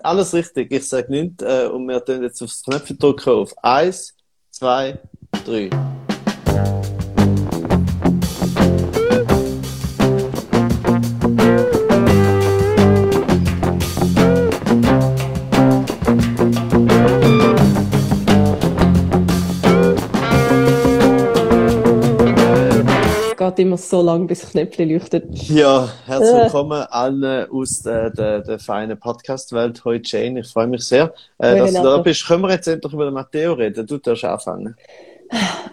Alles richtig. Ich sage nichts äh, und wir tun jetzt aufs Knöpfe drücken auf 1, 2, 3. geht immer so lang, bis Knöpfchen leuchtet. Ja, herzlich willkommen allen aus der, der, der feinen Podcast-Welt. Heute Jane, ich freue mich sehr, äh, dass du da bist. Können wir jetzt endlich über den Matteo reden? Du darfst anfangen.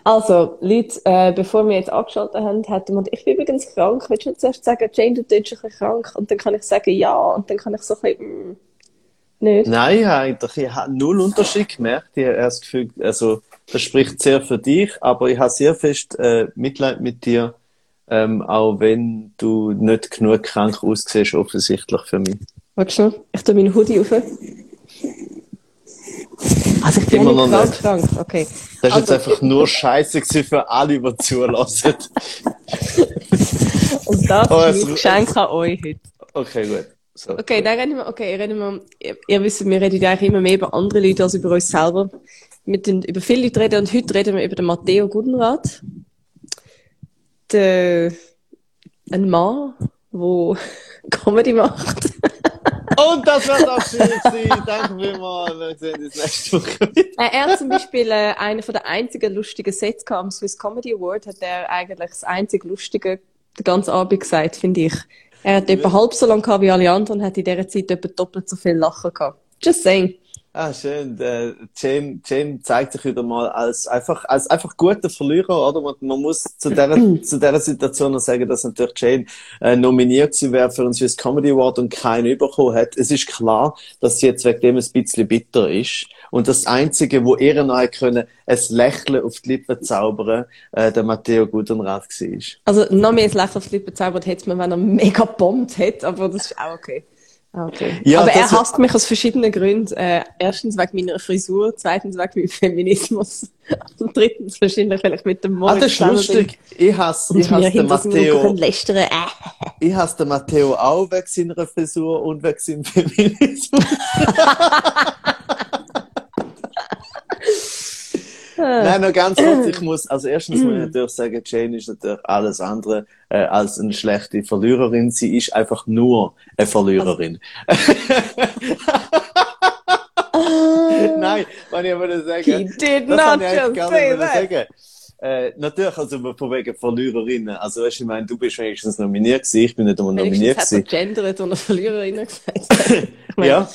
Also, Leute, äh, bevor wir jetzt angeschaltet haben, hätten wir, ich bin übrigens krank. Willst du zuerst sagen, Jane, du bist ein bisschen krank? Und dann kann ich sagen, ja. Und dann kann ich so ein bisschen, mm, nicht. Nein, eigentlich. Ich habe null Unterschied gemerkt. Ich habe das Gefühl, also, das spricht sehr für dich, aber ich habe sehr fest äh, Mitleid mit dir, ähm, auch wenn du nicht genug krank aussiehst, offensichtlich für mich. Warte schnell, ich tue meinen Hoodie auf. Also ich bin Immer noch krank, nicht. krank, okay. Das ist Also- jetzt einfach nur Scheiße für alle, die zulassen. Und das Oh, ist mein Geschenk an euch heute. Okay, gut. So, Okay, dann reden wir, okay, reden wir, ihr, ihr wisst, wir reden ja eigentlich immer mehr über andere Leute als über uns selber. Wir über viele Leute reden und heute reden wir über den Matteo Gudenrath. Der, ein Mann, der Comedy macht. Und das wird auch schön gewesen. Danke vielmals. Wir sehen uns nächste Woche wieder. Äh, er hat zum Beispiel äh, einer von der einzigen lustigen Sets am Swiss Comedy Award, hat er eigentlich das einzig Lustige den ganzen Abend gesagt, finde ich. Er hat etwa halb so lange gehabt wie alle anderen und hat in dieser Zeit etwa doppelt so viel Lachen gehabt. Just saying. Ah, schön. Äh, Jane, Jane zeigt sich wieder mal als einfach, als einfach guter Verlierer, oder? Man, man muss zu der, zu der Situation noch sagen, dass natürlich Jane äh, nominiert gewesen wäre für einen Swiss Comedy Award und keinen bekommen hat. Es ist klar, dass sie jetzt wegen dem ein bisschen bitter ist. Und das Einzige, wo ihr noch können, ein Lächeln auf die Lippen zaubern, äh, der Matteo Gutenrath war. Also, noch mehr ins Lächeln aufs Lippen zaubert hätte man, wenn er mega bombt hätte, aber das ist auch okay. Ah, okay. Ja, aber er hasst mich aus verschiedenen Gründen. Äh, erstens wegen meiner Frisur, zweitens wegen meinem Feminismus und drittens wahrscheinlich, weil ich mit dem Ah, Moritz das ist lustig. Ich hasse, ich hasse den Matteo. lästern. Äh. Ich hasse den Matteo auch wegen seiner Frisur und wegen seinem Feminismus. Nein, noch ganz kurz, ich muss, also erstens muss ich natürlich sagen, Jane ist natürlich alles andere äh, als eine schlechte Verliererin. Sie ist einfach nur eine Verliererin. Nein, was ich wollte sagen, He did das not ich just say that. sagen. Äh, natürlich, also von wegen Verliererinnen. Also weißt du, ich meine, du bist wenigstens nominiert gewesen, ich bin nicht einmal nominiert Wenigstens hat er gewesen. gendert und eine Verliererin gesagt. Ich meine, Ja.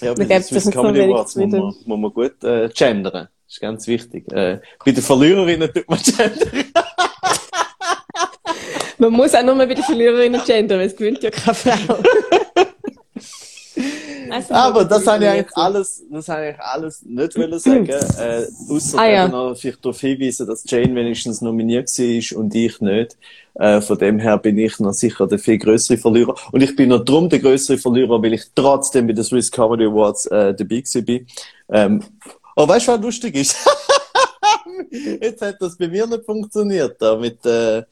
Ja, den gibt nicht so Comedy Awards muss man, muss man gut äh, gendern. Das ist ganz wichtig. Äh, bei den Verliererinnen tut man gendern. Man muss auch nur mal bei den Verliererinnen gendern, weil es gewinnt ja keine Frau. Also, Aber das habe ich eigentlich alles, das habe ich eigentlich alles nicht wollen sagen. äh, ausser Ah, ja. noch vielleicht darauf hinweisen, dass Jane wenigstens nominiert war und ich nicht. Äh, von dem her bin ich noch sicher der viel größere Verlierer. Und ich bin noch drum der größere Verlierer, weil ich trotzdem bei den Swiss Comedy Awards äh, dabei gewesen bin. Ähm, oh, weißt du, was lustig ist? Jetzt hat das bei mir nicht funktioniert, da mit, äh,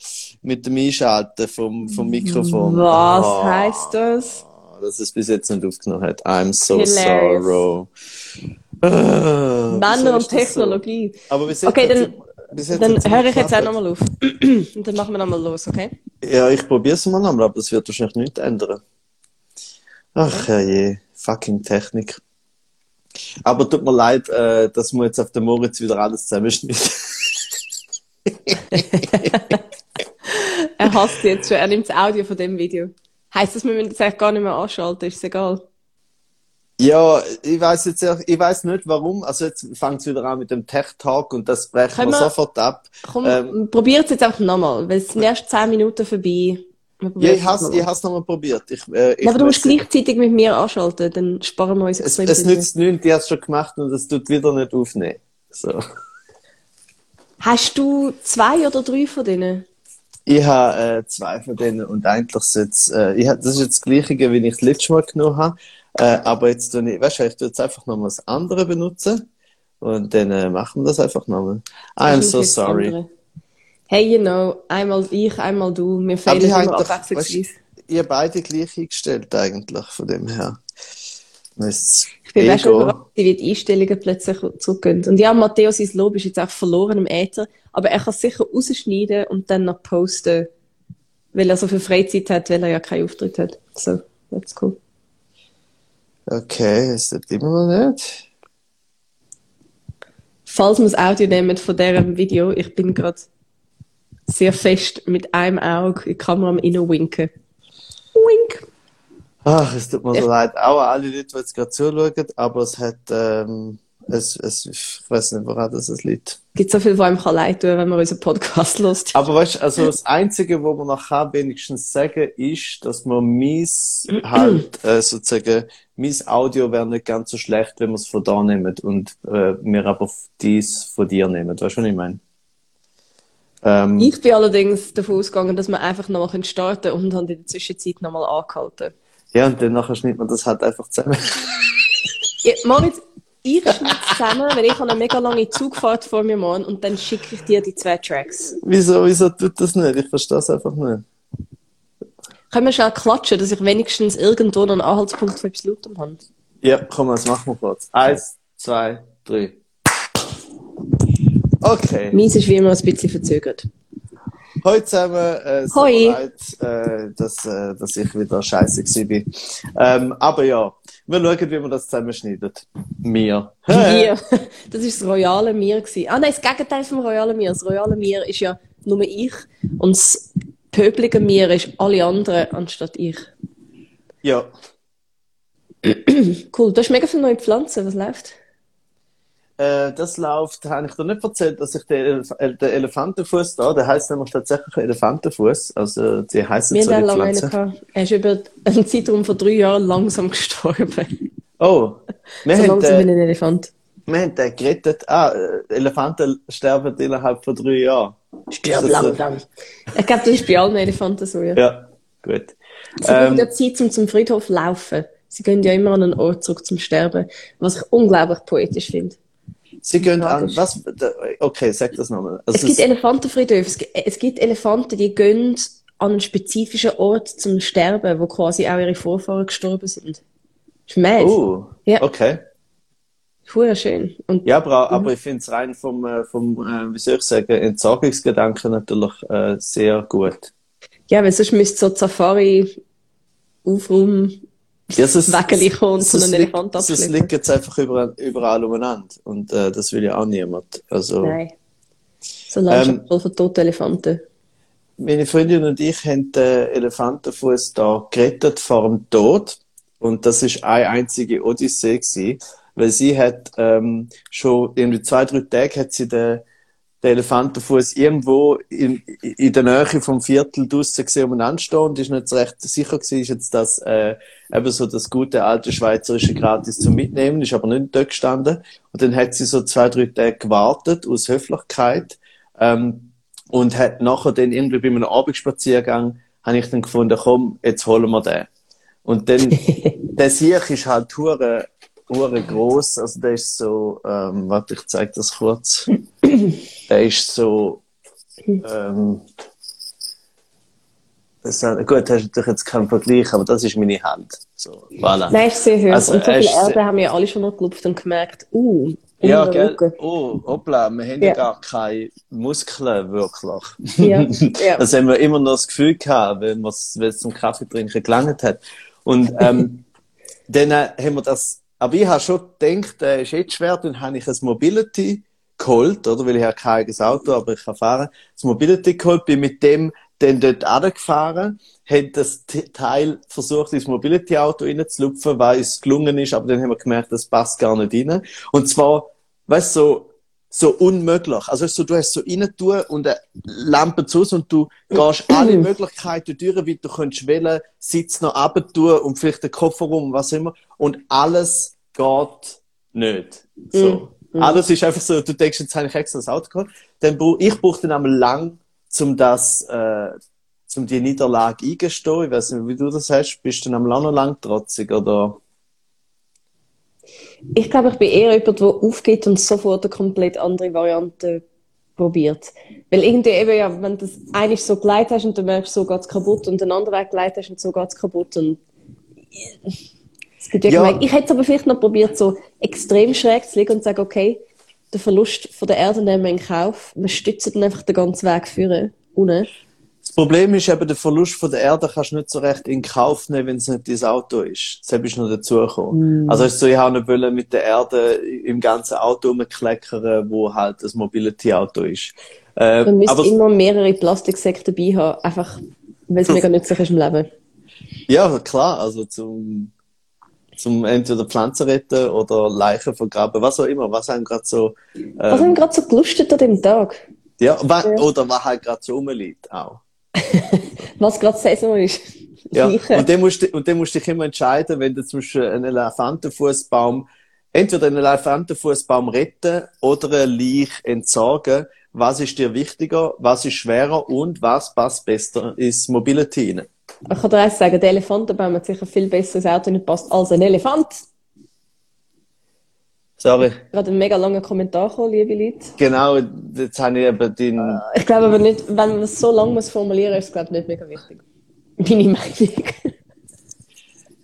mit dem Einschalten vom, vom Mikrofon. Was Ah, heißt das? Dass es bis jetzt nicht aufgenommen hat. I'm so Hilarious. sorrow. Wieso Männer und das so? Technologie. Aber bis jetzt Okay, dann, sie- bis jetzt dann höre ich jetzt auch nochmal auf. Und dann machen wir nochmal los, okay? Ja, ich probiere es mal nochmal, aber das wird wahrscheinlich nichts ändern. Ach ja je, fucking Technik. Aber tut mir leid, äh, dass wir jetzt auf dem Moritz wieder alles zusammenschneiden. Er hasst jetzt schon, er nimmt das Audio von dem Video. Heißt das, wir müssen das eigentlich gar nicht mehr anschalten, ist es egal? ja, ich weiß jetzt, ich weiß nicht warum. Also jetzt fängt es wieder an mit dem Tech Talk und das brechen wir wir- sofort ab. Komm, Ähm. probiert es jetzt einfach nochmal, weil es sind erst 10 Minuten vorbei. Ja, ich jetzt ich nochmal. probiert. Ich, äh, ich Ja, aber du musst gleichzeitig mit mir anschalten, dann sparen wir uns Es, es nützt nichts, die hat es schon gemacht und es tut wieder nicht aufnehmen. So. Hast du zwei oder drei von denen? Ich habe äh, zwei von denen und eigentlich ist jetzt, äh, ich hab, das ist jetzt das Gleiche, wie ich das letzte Mal genommen habe. Äh, aber jetzt tue ich, weißt du, ich tue jetzt einfach nochmal das andere benutzen und dann äh, machen wir das einfach nochmal. I'm so sorry. andere. Hey, you know, einmal ich, einmal du, wir fehlen immer abwechslungsweise. ihr beide gleich eingestellt eigentlich, von dem her. Das Ich bin Ego. überrascht, wie die Einstellungen plötzlich zurückgehen. Und ja, Matteo, sein Lob ist jetzt auch verloren im Äther, aber er kann es sicher rausschneiden und dann noch posten, weil er so viel Freizeit hat, weil er ja keinen Auftritt hat. So, that's cool. Okay, es ist immer noch nicht. Falls wir das Audio nehmen von diesem Video, ich bin gerade sehr fest mit einem Auge in die Kamera am Innenwinken. Wink! Ach, es tut mir so Ja. leid. Auch alle Leute, die jetzt gerade zuschauen, aber es hat, ähm, es, es, ich weiß nicht, woran das es liegt. Es gibt so viel, was einem leid tun, wenn man unseren Podcast hört. Aber weißt du, also das Einzige, wo man noch kann wenigstens sagen, ist, dass man mies halt, äh, sozusagen, mies Audio wäre nicht ganz so schlecht, wenn wir es von da nehmen und äh, wir aber dies von dir nehmen. Weißt du, was ich meine? Ähm, Ich bin allerdings davon ausgegangen, dass wir einfach nochmal starten können und haben in der Zwischenzeit nochmal angehalten. ja, und dann nachher schneidet man das halt einfach zusammen. Ja, Moritz, ich schneide zusammen, weil ich habe eine mega lange Zugfahrt vor mir morgen und dann schicke ich dir die zwei Tracks. wieso, wieso tut das nicht? Ich verstehe es einfach nicht. Können wir schnell klatschen, dass ich wenigstens irgendwo noch einen Anhaltspunkt für Lautem habe? Ja, komm, das machen wir kurz. Eins, zwei, drei. Okay. Meins ist wie immer ein bisschen verzögert. Hallo zusammen, äh, es tut Hoi. mir leid, äh, dass, äh, dass ich wieder scheiße bin. Ähm, aber ja, wir schauen, wie wir das zusammenschneiden. Mir. Wir. Das ist das royale Mir gewesen. Ah nein, das Gegenteil vom royalen Mir. Das royale Mir ist ja nur ich und das pöbelige Mir ist alle anderen anstatt ich. Ja. Cool, du hast mega viele neue Pflanzen. Was läuft? Äh, das läuft, habe ich dir nicht erzählt, dass ich den, Elef äh, den Elefantenfuß da, der heißt nämlich tatsächlich Elefantenfuß, also die heißen so die Pflanze. Er ist über einen Zeitraum von drei Jahren langsam gestorben. Oh, wir So haben, langsam wie den, ein Elefant. wir haben den gerettet. Ah, äh, Elefanten sterben innerhalb von drei Jahren. Stirb Das ist so- langsam. Ich glaube, das ist bei allen Elefanten so, ja. Ja, gut. Sie brauchen Ähm, ja Zeit, um zum Friedhof zu laufen. Sie gehen ja immer an einen Ort zurück zum Sterben, was ich unglaublich poetisch finde. Sie gehen an, was, okay, sag das nochmal. Also Es gibt Elefantenfriedhöfe. Es gibt, es gibt Elefanten, die gehen an einen spezifischen Ort zum Sterben, wo quasi auch ihre Vorfahren gestorben sind. Ist mad. Oh, Ja. okay. Hure schön. Und Ja, aber, aber ich finde es rein vom, äh, vom äh, wie soll ich sagen, Entsorgungsgedanken natürlich äh, sehr gut. ja, weil sonst müsste so Safari aufräumen, Ja, es ist- Wägeli kommen und einen liegt- Elefant Es abschleppen. liegt jetzt einfach überall, überall umeinander. Und äh, das will ja auch niemand. Also, Nein. So Landschaft Ähm, von toten Elefanten. meine Freundin und ich haben den Elefantenfuß da gerettet vor dem Tod. Und das ist eine einzige Odyssee gewesen, weil sie hat ähm, schon irgendwie zwei, drei Tage hat sie den, den Elefantenfuß irgendwo in, in der Nähe vom Viertel draussen gesehen umeinander stehen und ist nicht so recht sicher gewesen, ist jetzt das äh, eben so das gute alte schweizerische Gratis zum Mitnehmen, ist aber nicht dort gestanden. Und dann hat sie so zwei, drei Tage gewartet aus Höflichkeit. Ähm, und hat nachher dann irgendwie bei einem Abendspaziergang habe ich dann gefunden, komm, jetzt holen wir den. Und dann, der Sieg ist halt hure, hure gross, also der ist so, ähm, warte, ich zeig das kurz. Der ist so, ähm, das, ist- gut, hast natürlich jetzt keinen Vergleich, aber das ist meine Hand. So, voilà. Nein, ist sehr hoch. Also, und so viel ist Erde haben wir alle schon noch gelupft und gemerkt, uh, Ja, gell? Rücken. Oh, hoppla, wir haben ja, Ja. gar keine Muskeln, wirklich. Ja, ja. Das haben wir immer noch das Gefühl gehabt, wenn es zum Kaffee trinken gelangt hat. Und ähm, dann äh, haben wir das, aber ich habe schon gedacht, äh, ist jetzt schwer, dann habe ich ein Mobility geholt, oder? Weil ich habe kein eigenes Auto, aber ich kann fahren. Das Mobility geholt, bin mit dem dann dort angefahren, habe das Teil versucht, ins Mobility-Auto reinzulupfen, weil es gelungen ist, aber dann haben wir gemerkt, das passt gar nicht rein. Und zwar, weißt du, so, so unmöglich. Also so, du hast so rein tun und eine Lampe zu und du gehst alle Möglichkeiten durch, wie du könntest wählen, Sitz noch runter tun und vielleicht den Kofferraum, was immer. Und alles geht nicht. So. Alles ist einfach so, du denkst, jetzt habe ich extra das Auto geholt. Dann brauch, ich brauche dann einmal lang, um das, äh, zum die Niederlage eingestehen. Ich weiß nicht, wie du das hast. Bist du dann am noch lang trotzig, oder? Ich glaube, ich bin eher jemand, der aufgeht und sofort eine komplett andere Variante probiert. Weil irgendwie eben, ja, wenn du das eine so geleitet hast und du merkst, so geht's kaputt und den anderen Weg geleitet hast und so geht's kaputt und Es gibt ja, Ja. ich hätte es aber vielleicht noch probiert, so extrem schräg zu liegen und zu sagen, okay, den Verlust von der Erde nehmen wir in Kauf. Wir stützen dann einfach den ganzen Weg führen. Unten. Das Problem ist eben, den Verlust von der Erde kannst du nicht so recht in Kauf nehmen, wenn es nicht dein Auto ist. Das ist noch dazugekommen. Also es ist so, ich habe nicht wollen mit der Erde im ganzen Auto rumkleckern, wo halt das Mobility-Auto ist. Äh, Man müsste immer mehrere Plastiksäcke dabei haben, einfach, weil es mega nützlich ist im Leben. ja, klar, also zum, zum entweder Pflanzen retten oder Leichen vergraben, was auch immer, was einem gerade so, Was haben wir gerade so gelustet an dem Tag? ja, wa oder was halt gerade so rumliegt auch. Was gerade Saison ist. Ja, und dann musst du, und dann musst du dich immer entscheiden, wenn du zum Beispiel einen Elefantenfußbaum, entweder einen Elefantenfußbaum retten oder einen Leich entsorgen. Was ist dir wichtiger? Was ist schwerer? Und was passt besser ins Mobility rein? Ich kann dir eins sagen, der Elefantenbaum hat sicher viel besser ins Auto nicht passt als ein Elefant. Sorry. Gerade ein mega langer Kommentar gekommen, liebe Leute. Genau, jetzt habe ich eben den, Ich glaube aber nicht, wenn man es so lang muss formulieren, ist es glaube ich nicht mega wichtig. Meine Meinung.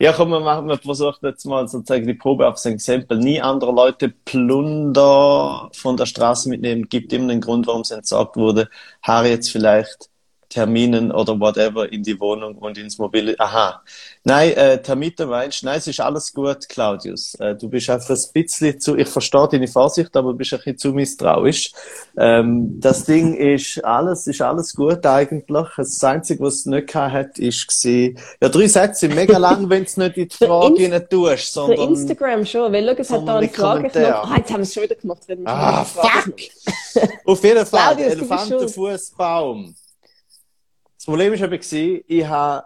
Ja, komm, wir machen, wir versuchen jetzt mal sozusagen die Probe auf sein Exempel. Nie andere Leute Plunder von der Straße mitnehmen, gibt immer einen Grund, warum es entsorgt wurde. Harry jetzt vielleicht Terminen oder whatever in die Wohnung und ins Mobile. Aha. Nein, äh, Termite meinst, nein, es ist alles gut, Claudius. Äh, du bist einfach ein bisschen zu, ich verstehe deine Vorsicht, aber du bist ein bisschen zu misstrauisch. Ähm, das Ding ist alles, ist alles gut eigentlich. Das Einzige, was es nicht gehabt hat, ist gewesen, ja, drei Sätze sind mega lang, wenn es nicht in die Für Frage rein tust, Für sondern, Instagram schon, weil schau, es hat da die Kommentare. Frageknopf. Ah, jetzt haben wir es schon wieder gemacht. ah, fuck! Auf jeden Fall, Claudius, Elefantenfußbaum. Das Problem ist eben ich habe,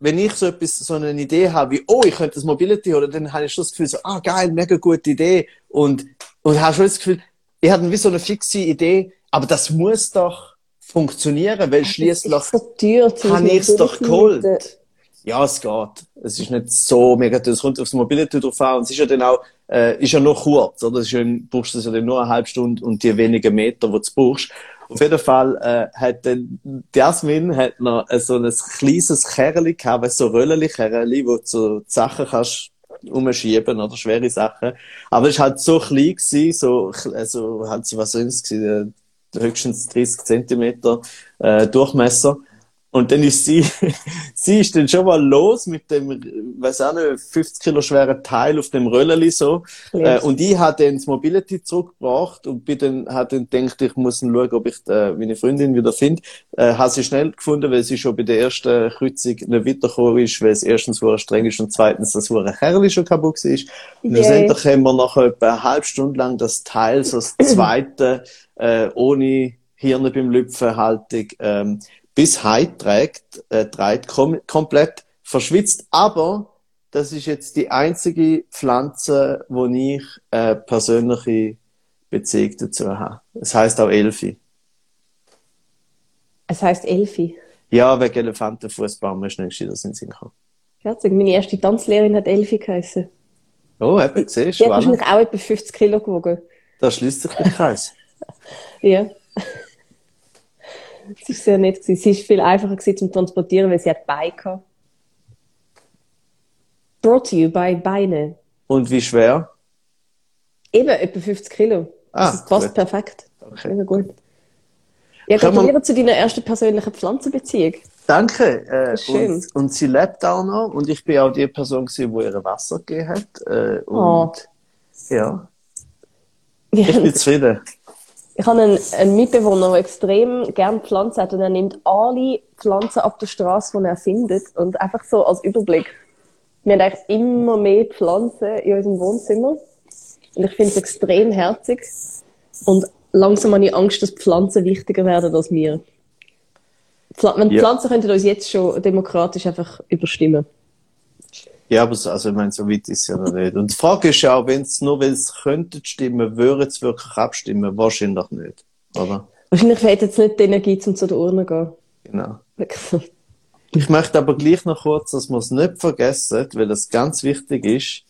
wenn ich so etwas, so eine Idee habe, wie, oh, ich könnte das Mobility holen, dann habe ich schon das Gefühl, so, ah, geil, mega gute Idee. Und, und habe schon das Gefühl, ich hatte wie so eine fixe Idee, aber das muss doch funktionieren, weil Das schließlich so habe ich es doch geholt. Ja, es geht. Es ist nicht so mega. Es kommt aufs Mobility drauf an. Und es ist ja dann auch, äh, ist ja nur kurz, oder? Es ist ja, du brauchst es ja dann nur eine halbe Stunde und die wenigen Meter, die du brauchst. Auf jeden Fall, äh, hat dann, Jasmin hat noch äh, so ein kleines Kerli gehabt, so Röllli-Kerli, wo du so Sachen kannst umschieben oder schwere Sachen. Aber es war halt so klein gewesen, so, also, halt was es gewesen, äh, höchstens 30 Zentimeter, äh, Durchmesser. Und dann ist sie, sie ist dann schon mal los mit dem, weiß auch nicht, 50 Kilo schweren Teil auf dem Rölleli so. Äh, und ich habe dann das Mobility zurückgebracht und bin dann, hat dann gedacht, ich muss dann schauen, ob ich äh, meine Freundin wieder finde. Äh, habe sie schnell gefunden, weil sie schon bei der ersten Kreuzung nicht weitergekommen ist, weil es erstens so streng ist und zweitens das hure Kerli schon kaputt war. Und Yay. schlussendlich haben wir nach etwa eine halbe Stunde lang das Teil, so das zweite, äh, ohne Hirne beim Lüpfen Haltung, ähm, bis heim trägt, äh, trägt kom komplett verschwitzt. Aber das ist jetzt die einzige Pflanze, wo ich äh, persönliche Beziehung dazu habe. Es heißt auch Elfi. Es heisst Elfi. Ja, wegen Elefantenfußbaum ist nicht das in Sinn gekommen. Herzig. Meine erste Tanzlehrerin hat Elfi geheißen. Oh, eben, siehst Die du, hat voilà. wahrscheinlich auch etwa 50 Kilo gewogen. da schließt sich der Kreis. Ja. Sie war sehr nett. gewesen. Sie war viel einfacher gewesen zum Transportieren, weil sie hat Beine. Brought to you by Beine. Und wie schwer? Eben, etwa 50 Kilo. Ah, das passt gut. perfekt. Okay. Mega gut. Ja, gratuliere zu deiner ersten persönlichen Pflanzenbeziehung. Danke. Äh, schön. und, und sie lebt auch noch. Und ich bin auch die Person, gewesen, die ihr Wasser gegeben hat. Äh, und Oh. ja, ich bin zufrieden. Ich habe einen, einen Mitbewohner, der extrem gerne Pflanzen hat und er nimmt alle Pflanzen ab der Straße, die er findet und einfach so als Überblick. Wir haben eigentlich immer mehr Pflanzen in unserem Wohnzimmer und ich finde es extrem herzig und langsam habe ich Angst, dass Pflanzen wichtiger werden als wir. Pfla wenn Ja. Pflanzen könnten uns jetzt schon demokratisch einfach überstimmen. Ja, aber so, also ich meine, so weit ist es ja noch nicht. Und die Frage ist ja auch, wenn es nur, weil es könnte stimmen, würde es wirklich abstimmen? Wahrscheinlich nicht. Oder? Wahrscheinlich fehlt jetzt nicht die Energie, um zu der Urne zu gehen. Genau. Ich möchte aber gleich noch kurz, dass wir es nicht vergessen, weil das ganz wichtig ist,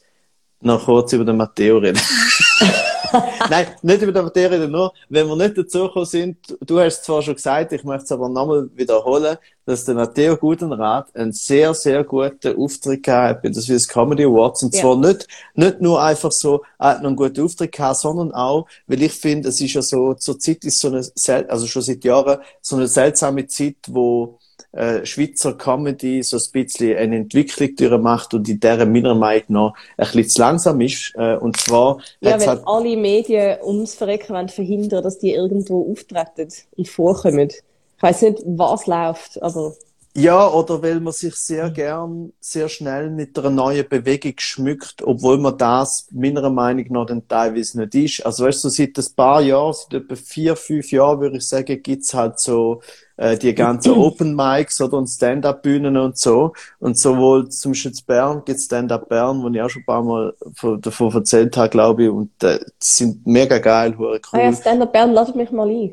noch kurz über den Matteo reden. Nein, nicht über den reden, nur, wenn wir nicht dazu gekommen sind, du hast es zwar schon gesagt, ich möchte es aber nochmal wiederholen, dass der Matteo Gutenrat einen sehr, sehr guten Auftritt gehabt bei den Swiss Comedy Awards. Und ja. zwar nicht, nicht nur einfach so, er hat noch einen guten Auftritt gehabt, sondern auch, weil ich finde, es ist ja so, zur Zeit ist so eine, also schon seit Jahren, so eine seltsame Zeit, wo, äh, Schweizer Comedy so ein bisschen eine Entwicklung durchmacht und in der meiner Meinung nach ein bisschen zu langsam ist. Äh, und zwar... Ja, weil halt alle Medien ums Verrecken wollen verhindern, dass die irgendwo auftreten und vorkommen. Ich weiß nicht, was läuft, aber... Ja, oder weil man sich sehr gern, sehr schnell mit einer neuen Bewegung schmückt, obwohl man das meiner Meinung nach dann teilweise nicht ist. Also weißt du, seit ein paar Jahren, seit etwa vier, fünf Jahren, würde ich sagen, gibt's halt so äh, die ganzen Open Mics oder und Stand-Up-Bühnen und so. Und sowohl zum Schutz Bern gibt Stand-Up Bern, wo ich auch schon ein paar Mal davon erzählt habe, glaube ich, und äh, die sind mega geil, cool. Ah ja, Stand-Up Bern, ladet mich mal ein.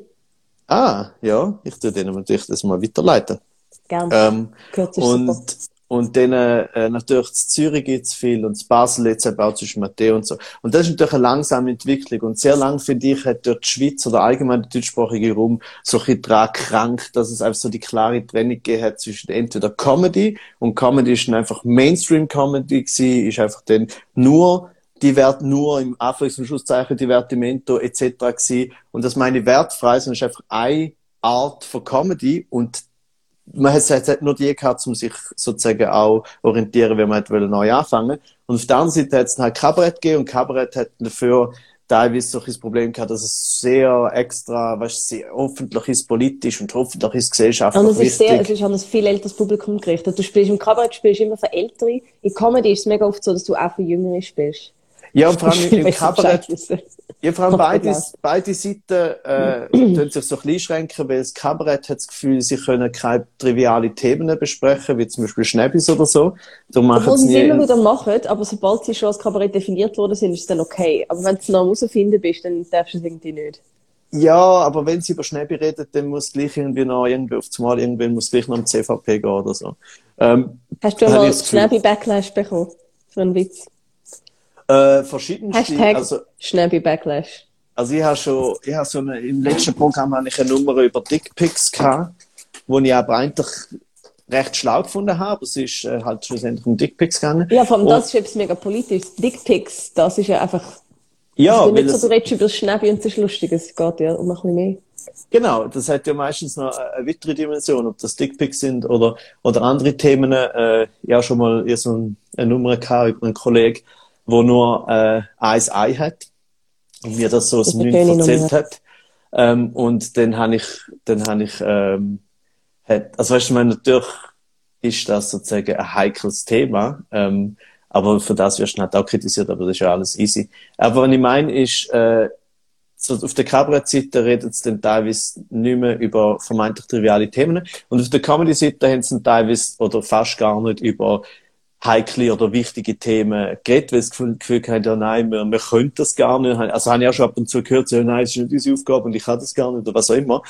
Ah, ja, ich tue denen natürlich das mal weiterleiten. Gerne. Ähm, und, super. Und dann äh, natürlich in Zürich gibt's viel und in Basel jetzt eben auch zwischen Matteo und so. Und das ist natürlich eine langsame Entwicklung. Und sehr lang, finde ich, hat dort die Schweiz oder allgemein der deutschsprachige Raum so ein bisschen krank, dass es einfach so die klare Trennung gegeben hat zwischen entweder Comedy und Comedy ist dann einfach Mainstream-Comedy gewesen, ist einfach dann nur die wird nur im Anführungs- und Schlusszeichen Divertimento etc. gewesen. Und das meine ich wertfrei, sondern ist einfach eine Art von Comedy und man hat, hat nur die gehabt, um sich sozusagen auch orientieren, wenn man hat neu anfangen Und auf der anderen Seite hat es dann halt Kabarett gegeben und Kabarett hat dafür teilweise so ein Problem gehabt, dass es sehr extra, weißt du, hoffentlich ist politisch und hoffentlich ist gesellschaftlich und es ist Sehr, es ist an ein viel älteres Publikum gerichtet. Du spielst im Kabarett spielst immer für Ältere. In Comedy ist es mega oft so, dass du auch für Jüngere spielst. Ja, und vor allem im Kabarett, ja, vor allem beide, beide Seiten äh, tun sich so ein bisschen schränken, weil das Kabarett hat das Gefühl, sie können keine triviale Themen besprechen, wie zum Beispiel Schnäppis oder so. Darum machen sie es immer wieder machen, aber sobald sie schon als Kabarett definiert worden sind, ist es dann okay. Aber wenn du noch herausfinden bist, dann darfst du es irgendwie nicht. Ja, aber wenn sie über Schnäppi redet, dann muss gleich irgendwie noch irgendwie aufs Mal irgendwann muss gleich noch am CVP gehen oder so. Ähm, Hast du mal Schnäppi-Backlash bekommen? Für einen Witz? Äh, verschiedenste. Hashtag also, Schnäppi Backlash. Also ich habe schon, ich habe so eine, im letzten Programm habe ich eine Nummer über Dickpics gehabt, wo ich aber eigentlich recht schlau gefunden habe. Es ist äh, halt schlussendlich um Dickpics gegangen. Ja, vor allem das ist etwas mega politisches. Dickpics, das ist ja einfach, ja, also nicht so, du redest über das Schnäppi und das ist lustig, es geht ja um ein bisschen mehr. Genau, das hat ja meistens noch eine weitere Dimension, ob das Dickpics sind oder, oder andere Themen. Äh, ja, schon mal so eine Nummer gehabt über einen Kollegen, wo nur äh, ein Ei hat und mir das so aus dem Nichts erzählt hat. Ähm, und dann habe ich, dann habe ich, ähm, hat, also weißt du, meine, natürlich ist das sozusagen ein heikles Thema, ähm, aber für das wirst du halt auch kritisiert, aber das ist ja alles easy. Aber was ich meine ist, äh, so auf der Kabarett-Seite redet es dann teilweise nicht mehr über vermeintlich triviale Themen. Und auf der Comedy-Seite haben sie teilweise oder fast gar nicht über heikle oder wichtige Themen geht, weil das Gefühl, Gefühl haben, ja nein, wir, wir können das gar nicht. Also habe ich auch schon ab und zu gehört, so, nein, es ist nicht unsere Aufgabe und ich kann das gar nicht oder was auch immer.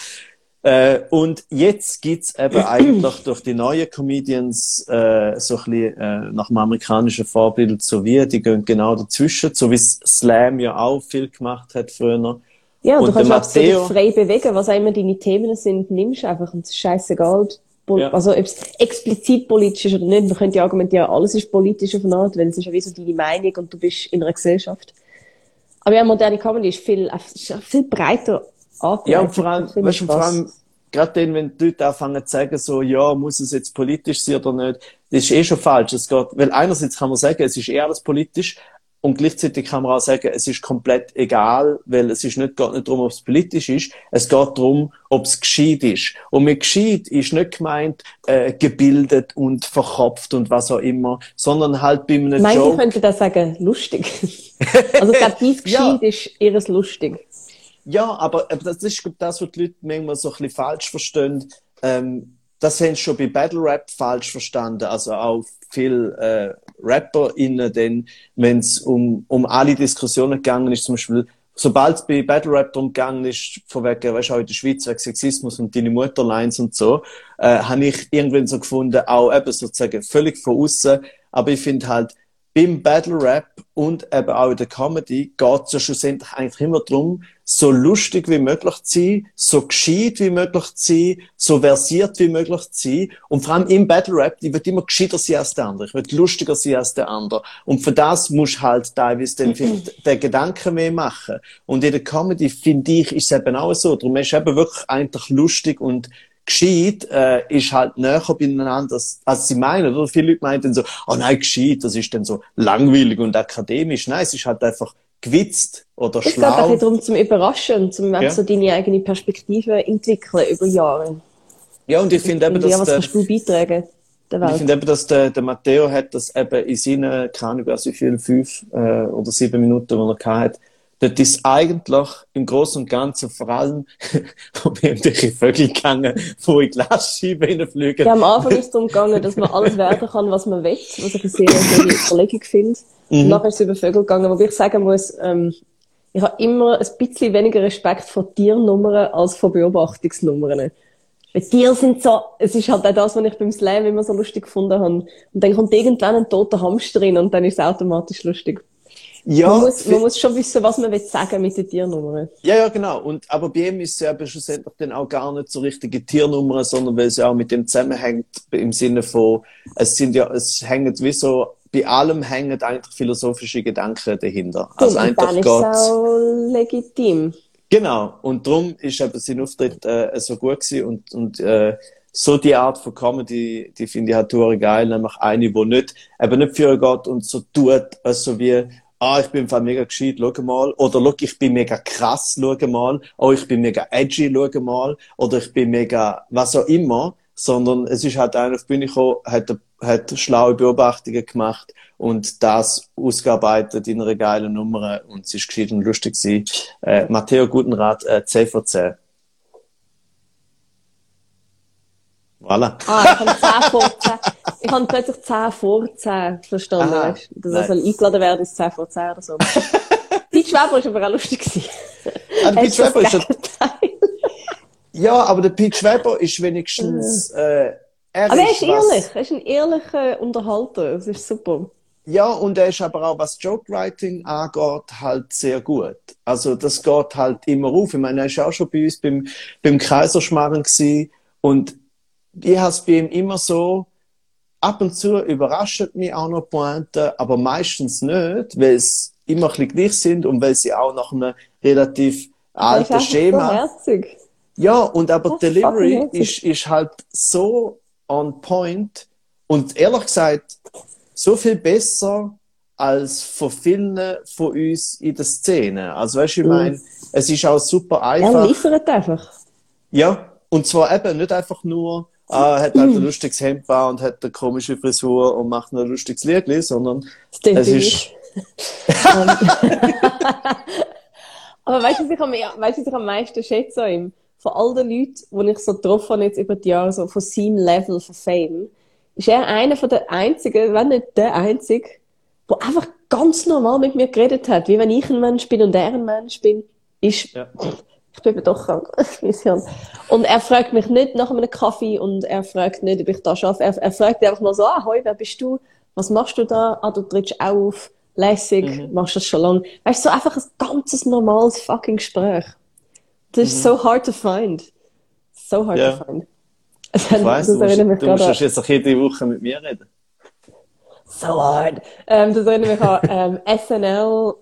Äh, und jetzt gibt's eben eigentlich durch die neuen Comedians äh, so ein bisschen äh, nach dem amerikanischen Vorbild so wie, die gehen genau dazwischen, so wie Slam ja auch viel gemacht hat früher. Ja, und du kannst auch so frei bewegen, was auch immer deine Themen sind, nimmst einfach und es ist scheißegal. Ja. Also, ob es explizit politisch ist oder nicht, man könnte ja argumentieren, alles ist politisch auf eine Art, weil es ist ja wie so deine Meinung und du bist in einer Gesellschaft. Aber ja, moderne Comedy ist viel, ist viel breiter angelegt. Ja, und vor allem, weißt du, vor allem, gerade dann, wenn die Leute anfangen zu sagen, so, ja, muss es jetzt politisch sein oder nicht, das ist eh schon falsch. Es geht, weil einerseits kann man sagen, es ist eher alles politisch, und gleichzeitig kann man auch sagen, es ist komplett egal, weil es ist nicht, geht nicht darum, ob es politisch ist, es geht darum, ob es gescheit ist. Und mit gescheit ist nicht gemeint, äh, gebildet und verkopft und was auch immer, sondern halt bei einem Manche Joke. könnte das sagen, lustig. also ich glaube, dies gescheit ja. ist ihres lustig. Ja, aber, aber das ist das, was die Leute manchmal so ein bisschen falsch verstehen. Ähm, das haben sie schon bei Battle Rap falsch verstanden. Also auch viel äh, RapperInnen, denn wenn es um, um alle Diskussionen gegangen ist, zum Beispiel, sobald es bei Battle Rap darum gegangen ist, von wegen, weißt du, auch in der Schweiz wegen Sexismus und deine Mutterlines und so, äh, habe ich irgendwann so gefunden, auch eben sozusagen völlig von außen, aber ich finde halt, beim Battle Rap und eben auch in der Comedy geht es ja schlussendlich eigentlich immer darum, so lustig wie möglich zu sein, so gescheit wie möglich zu sein, so versiert wie möglich zu sein. Und vor allem im Battle Rap, ich will immer gescheiter sein als der andere. Ich will lustiger sein als der andere. Und für das musst du halt teilweise vielleicht den Gedanken mehr machen. Und in der Comedy, finde ich, ist es eben auch so. Darum ist eben wirklich eigentlich lustig und gescheit äh, ist halt näher beieinander, als, als sie meinen. Oder viele Leute meinen dann so, oh nein, gescheit, das ist dann so langweilig und akademisch. Nein, es ist halt einfach gewitzt oder es schlau. Es geht auch darum, zum Überraschen, zum ja. so deine eigene Perspektive entwickeln über Jahre. Ja, und ich finde eben, dass... Ja, was der, kannst du beitragen? Ich finde eben, dass der, der Matteo hat das eben in seinen, keine Ahnung, also vielen fünf äh, oder sieben Minuten, die er hatte, dort ist eigentlich im Großen und Ganzen vor allem um irgendwelche Vögel gegangen, die in Glasscheiben hineinfliegen. Ja, am Anfang ist es darum gegangen, dass man alles werden kann, was man will, was ich eine sehr gute Überlegung finde. Mhm. Nachher ist es über Vögel gegangen, wobei ich sagen muss, ähm, ich habe immer ein bisschen weniger Respekt vor Tiernummern als vor Beobachtungsnummern. Weil Tiere sind so, es ist halt auch das, was ich beim Slam immer so lustig gefunden habe. Und dann kommt irgendwann ein toter Hamster rein und dann ist es automatisch lustig. Ja, man, muss, man muss schon wissen, was man will sagen mit den Tiernummern. Ja, ja, genau. Und, aber bei ihm ist es ja schlussendlich dann auch gar nicht so richtige Tiernummern, sondern weil es ja auch mit dem zusammenhängt, im Sinne von, es sind ja, es hängt wie so, bei allem hängen eigentlich philosophische Gedanken dahinter. Also und dann ist es auch legitim. Genau. Und darum ist eben sein Auftritt äh, so gut gewesen und, und äh, so die Art von Comedy, die finde ich halt geil, nämlich eine, die nicht, eben nicht für geht und so tut, also wie, ah, ich bin einfach mega gescheit, schau mal. Oder schau, ich bin mega krass, schau mal. Oh, ich bin mega edgy, schau mal. Oder ich bin mega, was auch immer. Sondern es ist halt einer auf die Bühne gekommen, hat, hat schlaue Beobachtungen gemacht und das ausgearbeitet in einer geilen Nummer und es ist gescheit und lustig gewesen. Äh, Matteo Gutenrat, äh, 10 von 10. Voilà. Ah, ich habe 10 vor 10. Ich habe plötzlich 10 vor 10 verstanden, Aha, weißt? Dass er eingeladen werden ist 10 vor 10 oder so. Pete Schweber war aber auch lustig. Ah, Pete Schweber ist Ja, aber der Pete Schweber ist wenigstens, äh, er aber er ist ehrlich. Er ist ein ehrlicher Unterhalter. Das ist super. Ja, und er ist aber auch, was Joke-Writing angeht, halt sehr gut. Also, das geht halt immer auf. Ich meine, er ist auch schon bei uns beim, beim Kaiserschmarren gewesen. Und ich habe es bei ihm immer so, ab und zu überrascht mich auch noch Pointen, aber meistens nicht, weil es immer ein bisschen gleich sind und weil sie auch nach einem relativ alten Schema. So ja, und aber das Delivery ist, ist halt so on point und ehrlich gesagt so viel besser als von vielen von uns in der Szene. Also weißt du, ich meine, es ist auch super einfach. Er liefert einfach. Ja, und zwar eben nicht einfach nur ah, hat halt ein lustiges Hemd und hat eine komische Frisur und macht ein lustiges Liedli, sondern es ist... Aber weißt du, was ich am, weißt, was ich am meisten schätze an ihm? Von all den Leuten, die ich so getroffen habe jetzt über die Jahre, so von seinem Level von Fame, ist er einer von den einzigen, wenn nicht der einzige, der einfach ganz normal mit mir geredet hat, wie wenn ich ein Mensch bin und er ein Mensch bin. Ist, ja ich bin eben doch krank. und er fragt mich nicht nach einem Kaffee und er fragt nicht, ob ich da schaffe. Er, er fragt einfach mal so, ah, hoi, wer bist du? Was machst du da? Ah, du trittst auf. Lässig, mhm. machst das schon lange. Weißt du, so einfach ein ganzes normales fucking Gespräch. Das ist mhm. so hard to find. So hard ja. to find. ich weiss, du, musst, du musst jetzt auch jede Woche mit mir reden. So hard. Ähm, das erinnert mich an ähm, SNL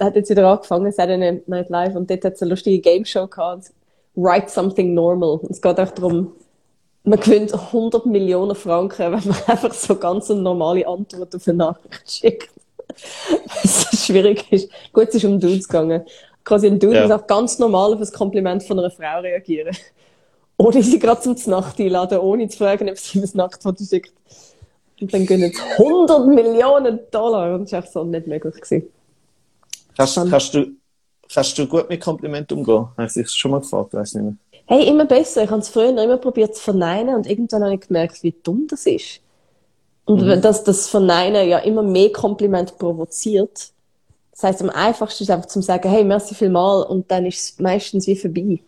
hat jetzt wieder angefangen, Saturday Night Live, und dort hat es eine lustige Game Show gehabt. Write Something Normal. Und es geht auch darum, man gewinnt 100 Millionen Franken, wenn man einfach so ganz eine normale Antwort auf eine Nachricht schickt. Was so schwierig ist. Gut, es ist um Dudes gegangen. Quasi ein Dude ja. muss auch ganz normal auf ein Kompliment von einer Frau reagieren. Ohne sie gerade zum Nacht einladen, ohne zu fragen, ob sie ihm ein Nachtfoto schickt. Und dann gönnen es 100 Millionen Dollar. Und das war echt so nicht möglich gewesen. Kannst, kannst, du, kannst du gut mit Komplimenten umgehen? Habe ich dich schon mal gefragt, weiß nicht mehr. Hey, immer besser. Ich habe es früher immer probiert zu verneinen und irgendwann habe ich gemerkt, wie dumm das ist. Und mhm. dass das Verneinen ja immer mehr Kompliment provoziert. Das heißt, am einfachsten ist einfach zu sagen, hey, merci vielmal und dann ist es meistens wie vorbei.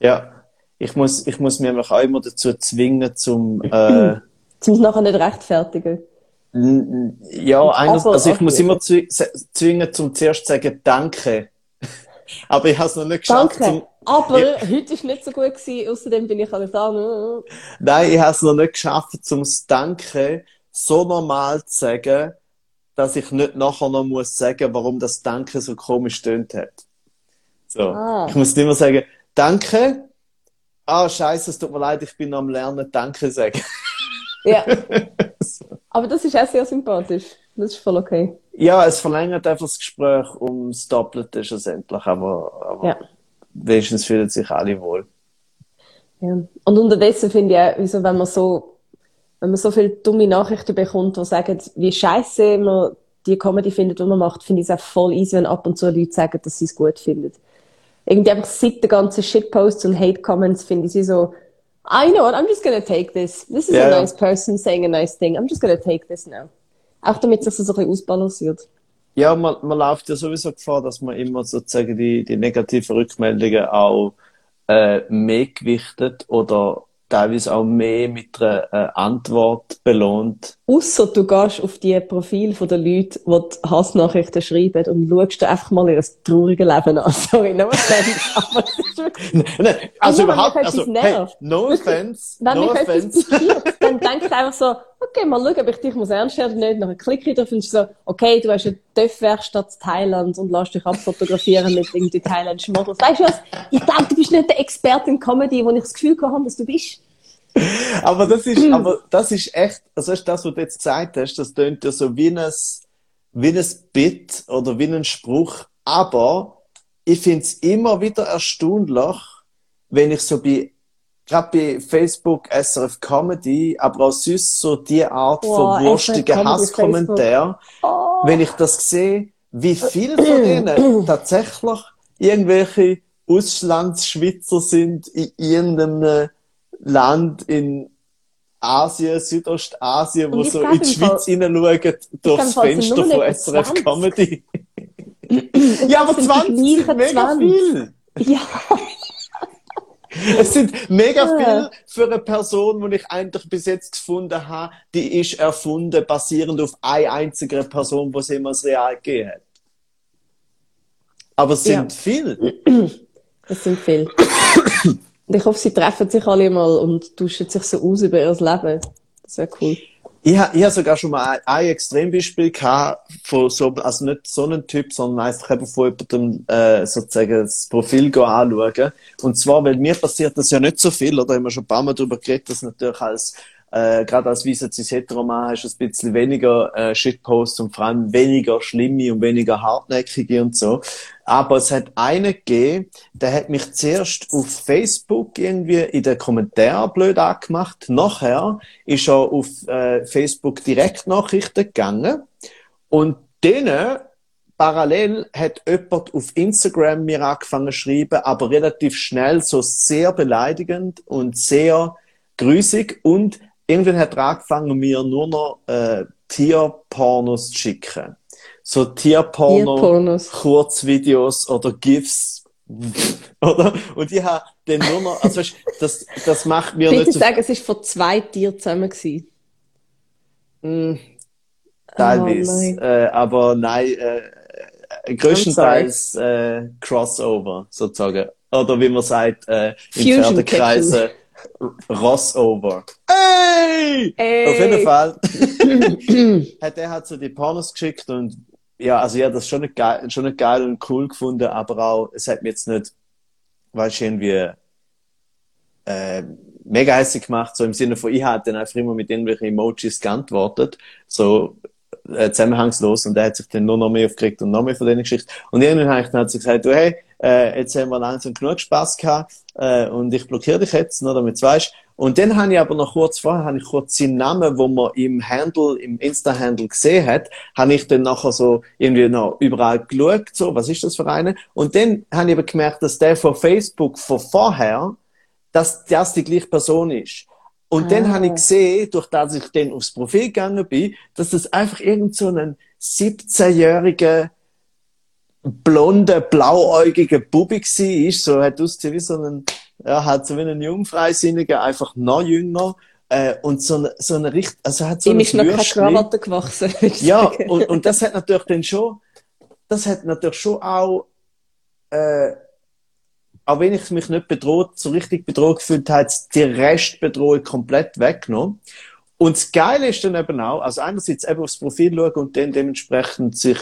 Ja, ich muss, ich muss mir auch immer dazu zwingen, zum, äh, zum nachher nicht rechtfertigen. Ja, einer, also ich muss immer zwingen, zum zuerst zu sagen Danke. Aber ich habe es noch nicht geschafft. Danke. Zum, aber ja. heute war es nicht so gut gewesen, außerdem bin ich alles an. Nein, ich habe es noch nicht geschafft, zum Danke so normal zu sagen, dass ich nicht nachher noch muss sagen, warum das Danke so komisch tönt hat. So. Ah. Ich muss nicht mehr sagen, Danke. Ah, scheiße, es tut mir leid, ich bin am Lernen, Danke sagen. Ja. Aber das ist auch sehr sympathisch. Das ist voll okay. Ja, es verlängert einfach das Gespräch ums Doppelte schlussendlich, aber, aber ja. wenigstens fühlen sich alle wohl. Ja. Und unterdessen finde ich auch, wieso, wenn man so, wenn man so viele dumme Nachrichten bekommt, die sagen, wie scheiße man die Comedy findet, die man macht, finde ich es auch voll easy, wenn ab und zu Leute sagen, dass sie es gut finden. Irgendwie einfach seit den ganzen Shitposts und Hate-Comments finde ich sie so, I know what, I'm just gonna take this. This is yeah. a nice person saying a nice thing. I'm just gonna take this now. Auch damit sich das so ein bisschen ausbalanciert. Ja, man, man läuft ja sowieso Gefahr, dass man immer sozusagen die, die negativen Rückmeldungen auch äh, mehr gewichtet oder teilweise auch mehr mit einer äh, Antwort belohnt. Ausser du gehst auf die Profile der Leute, die, die Hassnachrichten schreiben und schaust dir einfach mal ihr trauriges Leben an. Sorry, no offense, aber wirklich... Nein, nein, also überhaupt, also, hey, no offense, Wenn no mich offense. dann denkst du einfach so, okay, mal schauen, ob ich dich muss ernst nehmen oder nicht. Dann klicke ich drauf und so, okay, du hast eine TÜV-Werkstatt Thailand und lässt dich abfotografieren mit irgendwie thailändischen Models. Weißt du was? Ich glaube, du bist nicht der Experte in Comedy, wo ich das Gefühl habe, dass du bist. aber das ist, aber das ist echt, also ist das, was du jetzt gesagt hast, das tönt ja so wie ein, wie ein Bit oder wie ein Spruch. Aber ich finde es immer wieder erstaunlich, wenn ich so bei gerade bei Facebook, SRF Comedy, aber auch sonst so die Art oh, von wurstigen Hasskommentar, oh. wenn ich das sehe, wie viele von denen tatsächlich irgendwelche Auslandsschweizer sind in irgendeinem Land in Asien, Südostasien, wo so in die Schweiz hineinschauen, durchs Fenster von SRF 20. Comedy. ja, aber 20 mega 20. viel. Ja. Es sind mega viel für eine Person, die ich eigentlich bis jetzt gefunden habe, die ist erfunden, basierend auf einer einzigen Person, die es jemals real gegeben hat. Aber es sind ja. viel. Es sind viel. Und ich hoffe, sie treffen sich alle mal und tauschen sich so aus über ihr Leben. Das wäre cool. Ich habe ha sogar schon mal ein, ein Extrembeispiel gehabt von so, also nicht so einem Typ, sondern einfach eben von jemandem, äh, sozusagen das Profil anschauen. Und zwar, weil mir passiert das ja nicht so viel, oder haben wir schon ein paar Mal darüber geredet, dass natürlich als äh, gerade als Visa cis Heteroman hast du ein bisschen weniger äh, Shitposts und vor allem weniger schlimme und weniger hartnäckige und so. Aber es hat einen gegeben, der hat mich zuerst auf Facebook irgendwie in den Kommentaren blöd angemacht. Nachher ist er auf äh, Facebook Direktnachrichten gegangen und denen parallel hat jemand auf Instagram mir angefangen zu schreiben, aber relativ schnell so sehr beleidigend und sehr grüßig und irgendwann hat er angefangen, mir nur noch äh, Tierpornos zu schicken. So Tierporno, Tierpornos. Kurzvideos oder GIFs. oder? Und ich habe dann nur noch, also weißt, das, das macht mir Bitte nicht so... sagen, es war von zwei Tieren zusammen. Gewesen. Mm, teilweise. Oh, äh, aber nein, äh, äh größtenteils äh, Crossover, sozusagen. Oder wie man sagt, äh, in Pferdekreisen... Rossover. Ey! Ey! Auf jeden Fall hat er halt so die Pornos geschickt und ja, also ja, das schon nicht geil, schon nicht geil und cool gefunden, aber auch, es hat mir jetzt nicht, weißt du, irgendwie, äh, mega hässlich gemacht, so im Sinne von, ich hatte dann einfach immer mit irgendwelchen Emojis geantwortet, so, äh, zusammenhangslos und er hat sich dann nur noch mehr aufgeregt und noch mehr von denen Geschichten. Und irgendwann habe ich dann halt so gesagt, du, hey, äh, jetzt haben wir langsam genug Spaß gehabt äh, und ich blockiere dich jetzt, nur damit du weißt. Und dann habe ich aber noch kurz vorher, habe ich kurz seinen Namen, wo man im Handle, im Insta-Handle gesehen hat, habe ich dann nachher so irgendwie noch überall geschaut, so, was ist das für eine? Und dann habe ich aber gemerkt, dass der von Facebook von vorher, dass das die gleiche Person ist. Und ah. dann habe ich gesehen, durch das ich dann aufs Profil gegangen bin, dass das einfach irgend so ein 17-jähriger blonde, blauäugige Bubi war, so hat ausgesehen wie so ein, ja, halt so wie ein Jungfreisinniger, einfach noch jünger, Äh, und so eine, so eine Richt also hat so Ihm ist noch keine. Krawatte gewachsen. Ja, und, und das hat natürlich dann schon, das hat natürlich schon auch, äh, auch wenn ich mich nicht bedroht, so richtig bedroht gefühlt habe, die Restbedrohung komplett weggenommen. Und das Geile ist dann eben auch, also einerseits eben aufs Profil schauen und dann dementsprechend sich,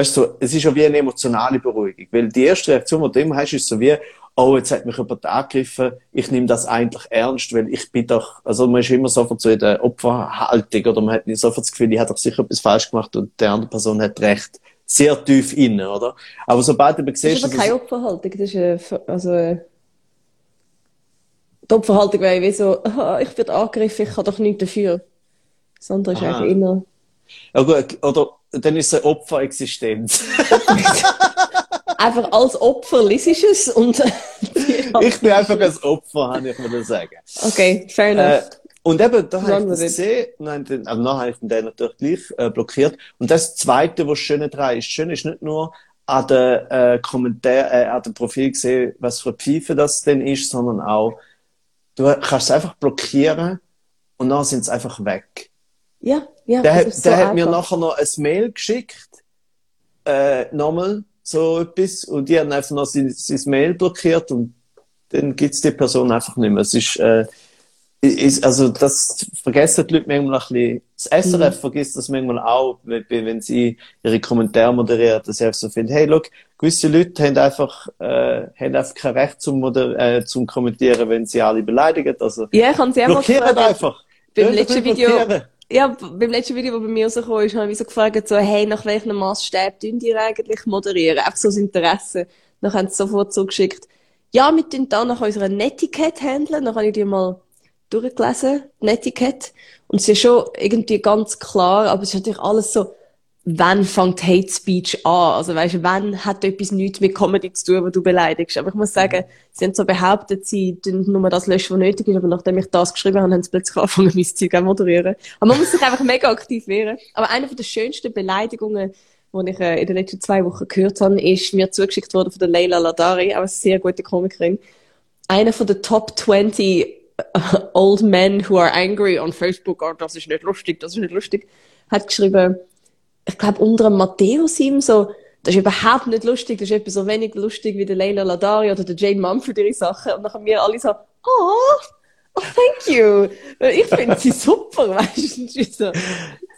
weißt du, so, es ist ja wie eine emotionale Beruhigung, weil die erste Reaktion, die du immer hast, ist so wie, oh, jetzt hat mich jemand angegriffen, ich nehme das eigentlich ernst, weil ich bin doch, also man ist immer sofort so in der Opferhaltung oder man hat nicht sofort das Gefühl, ich habe doch sicher etwas falsch gemacht und die andere Person hat recht. Sehr tief innen, oder? Aber sobald du aber Das siehst, ist aber keine Opferhaltung. Das ist eine, also, äh, die Opferhaltung wäre wie so, ich werde angegriffen, ich kann doch nichts dafür. Das andere ist Aha. eigentlich inner. ja gut, oder dann ist es eine Opferexistenz. Einfach als Opfer liest es und, ich bin einfach ein Opfer, kann ich mal sagen. okay, fair Äh, enough. und eben, da habe ich das gesehen, nein, den, aber nachher habe ich den natürlich gleich äh, blockiert. Und das Zweite, was schön daran ist, schön ist nicht nur an den äh, Kommentar, äh, an dem Profil gesehen, was für Pfeife das denn ist, sondern auch, du kannst es einfach blockieren und dann sind sie einfach weg. ja, ja, Der, hat, so der hat mir einfach. nachher noch ein Mail geschickt, äh, nochmal so etwas, und die haben einfach noch sein, sein Mail blockiert und dann gibt's die Person einfach nicht mehr. Es ist, äh, ist also das vergessen die Leute manchmal ein bisschen. Das SRF Mhm. vergisst das manchmal auch, wenn, sie ihre Kommentare moderieren, dass sie einfach so finden, hey, look, gewisse Leute haben einfach, äh, haben einfach kein Recht zum, moder äh, zum Kommentieren, wenn sie alle beleidigen. Also, Ja, ich kann sie mal blockieren einfach. Beim letzten Video? Ja, beim letzten Video, das bei mir rausgekommen ist, habe ich so gefragt, so, hey, nach welchem Maßstab tun die eigentlich moderieren? Einfach so das Interesse. Dann haben sie sofort zugeschickt, ja, wir tun dann nach unserer Netiquette handeln. Dann habe ich die mal durchgelesen, Netiquette. Und es ist schon irgendwie ganz klar, aber es ist natürlich alles so, wann fängt Hate Speech an? Also weißt du, wann hat etwas nichts mit Comedy zu tun, wo du beleidigst? Aber ich muss sagen, sie haben so behauptet, sie tun nur das löschen, was nötig ist, aber nachdem ich das geschrieben habe, haben sie plötzlich angefangen, mein Zeug auch moderieren. Aber man muss sich einfach mega aktiv wehren. Aber eine von der schönsten Beleidigungen, die ich äh, in den letzten zwei Wochen gehört habe, ist mir zugeschickt worden von der Leila Ladari, auch eine sehr gute Komikerin. Einer von den Top 20 old men who are angry on Facebook, oh, das ist nicht lustig, das ist nicht lustig, hat geschrieben, ich glaube, unter dem Matthäus ihm so, das ist überhaupt nicht lustig, das ist etwa so wenig lustig wie der Leila Ladari oder der Jane Mumford ihre Sachen. Und dann haben wir alle so, oh, oh thank you. Ich finde sie super, weißt du? So,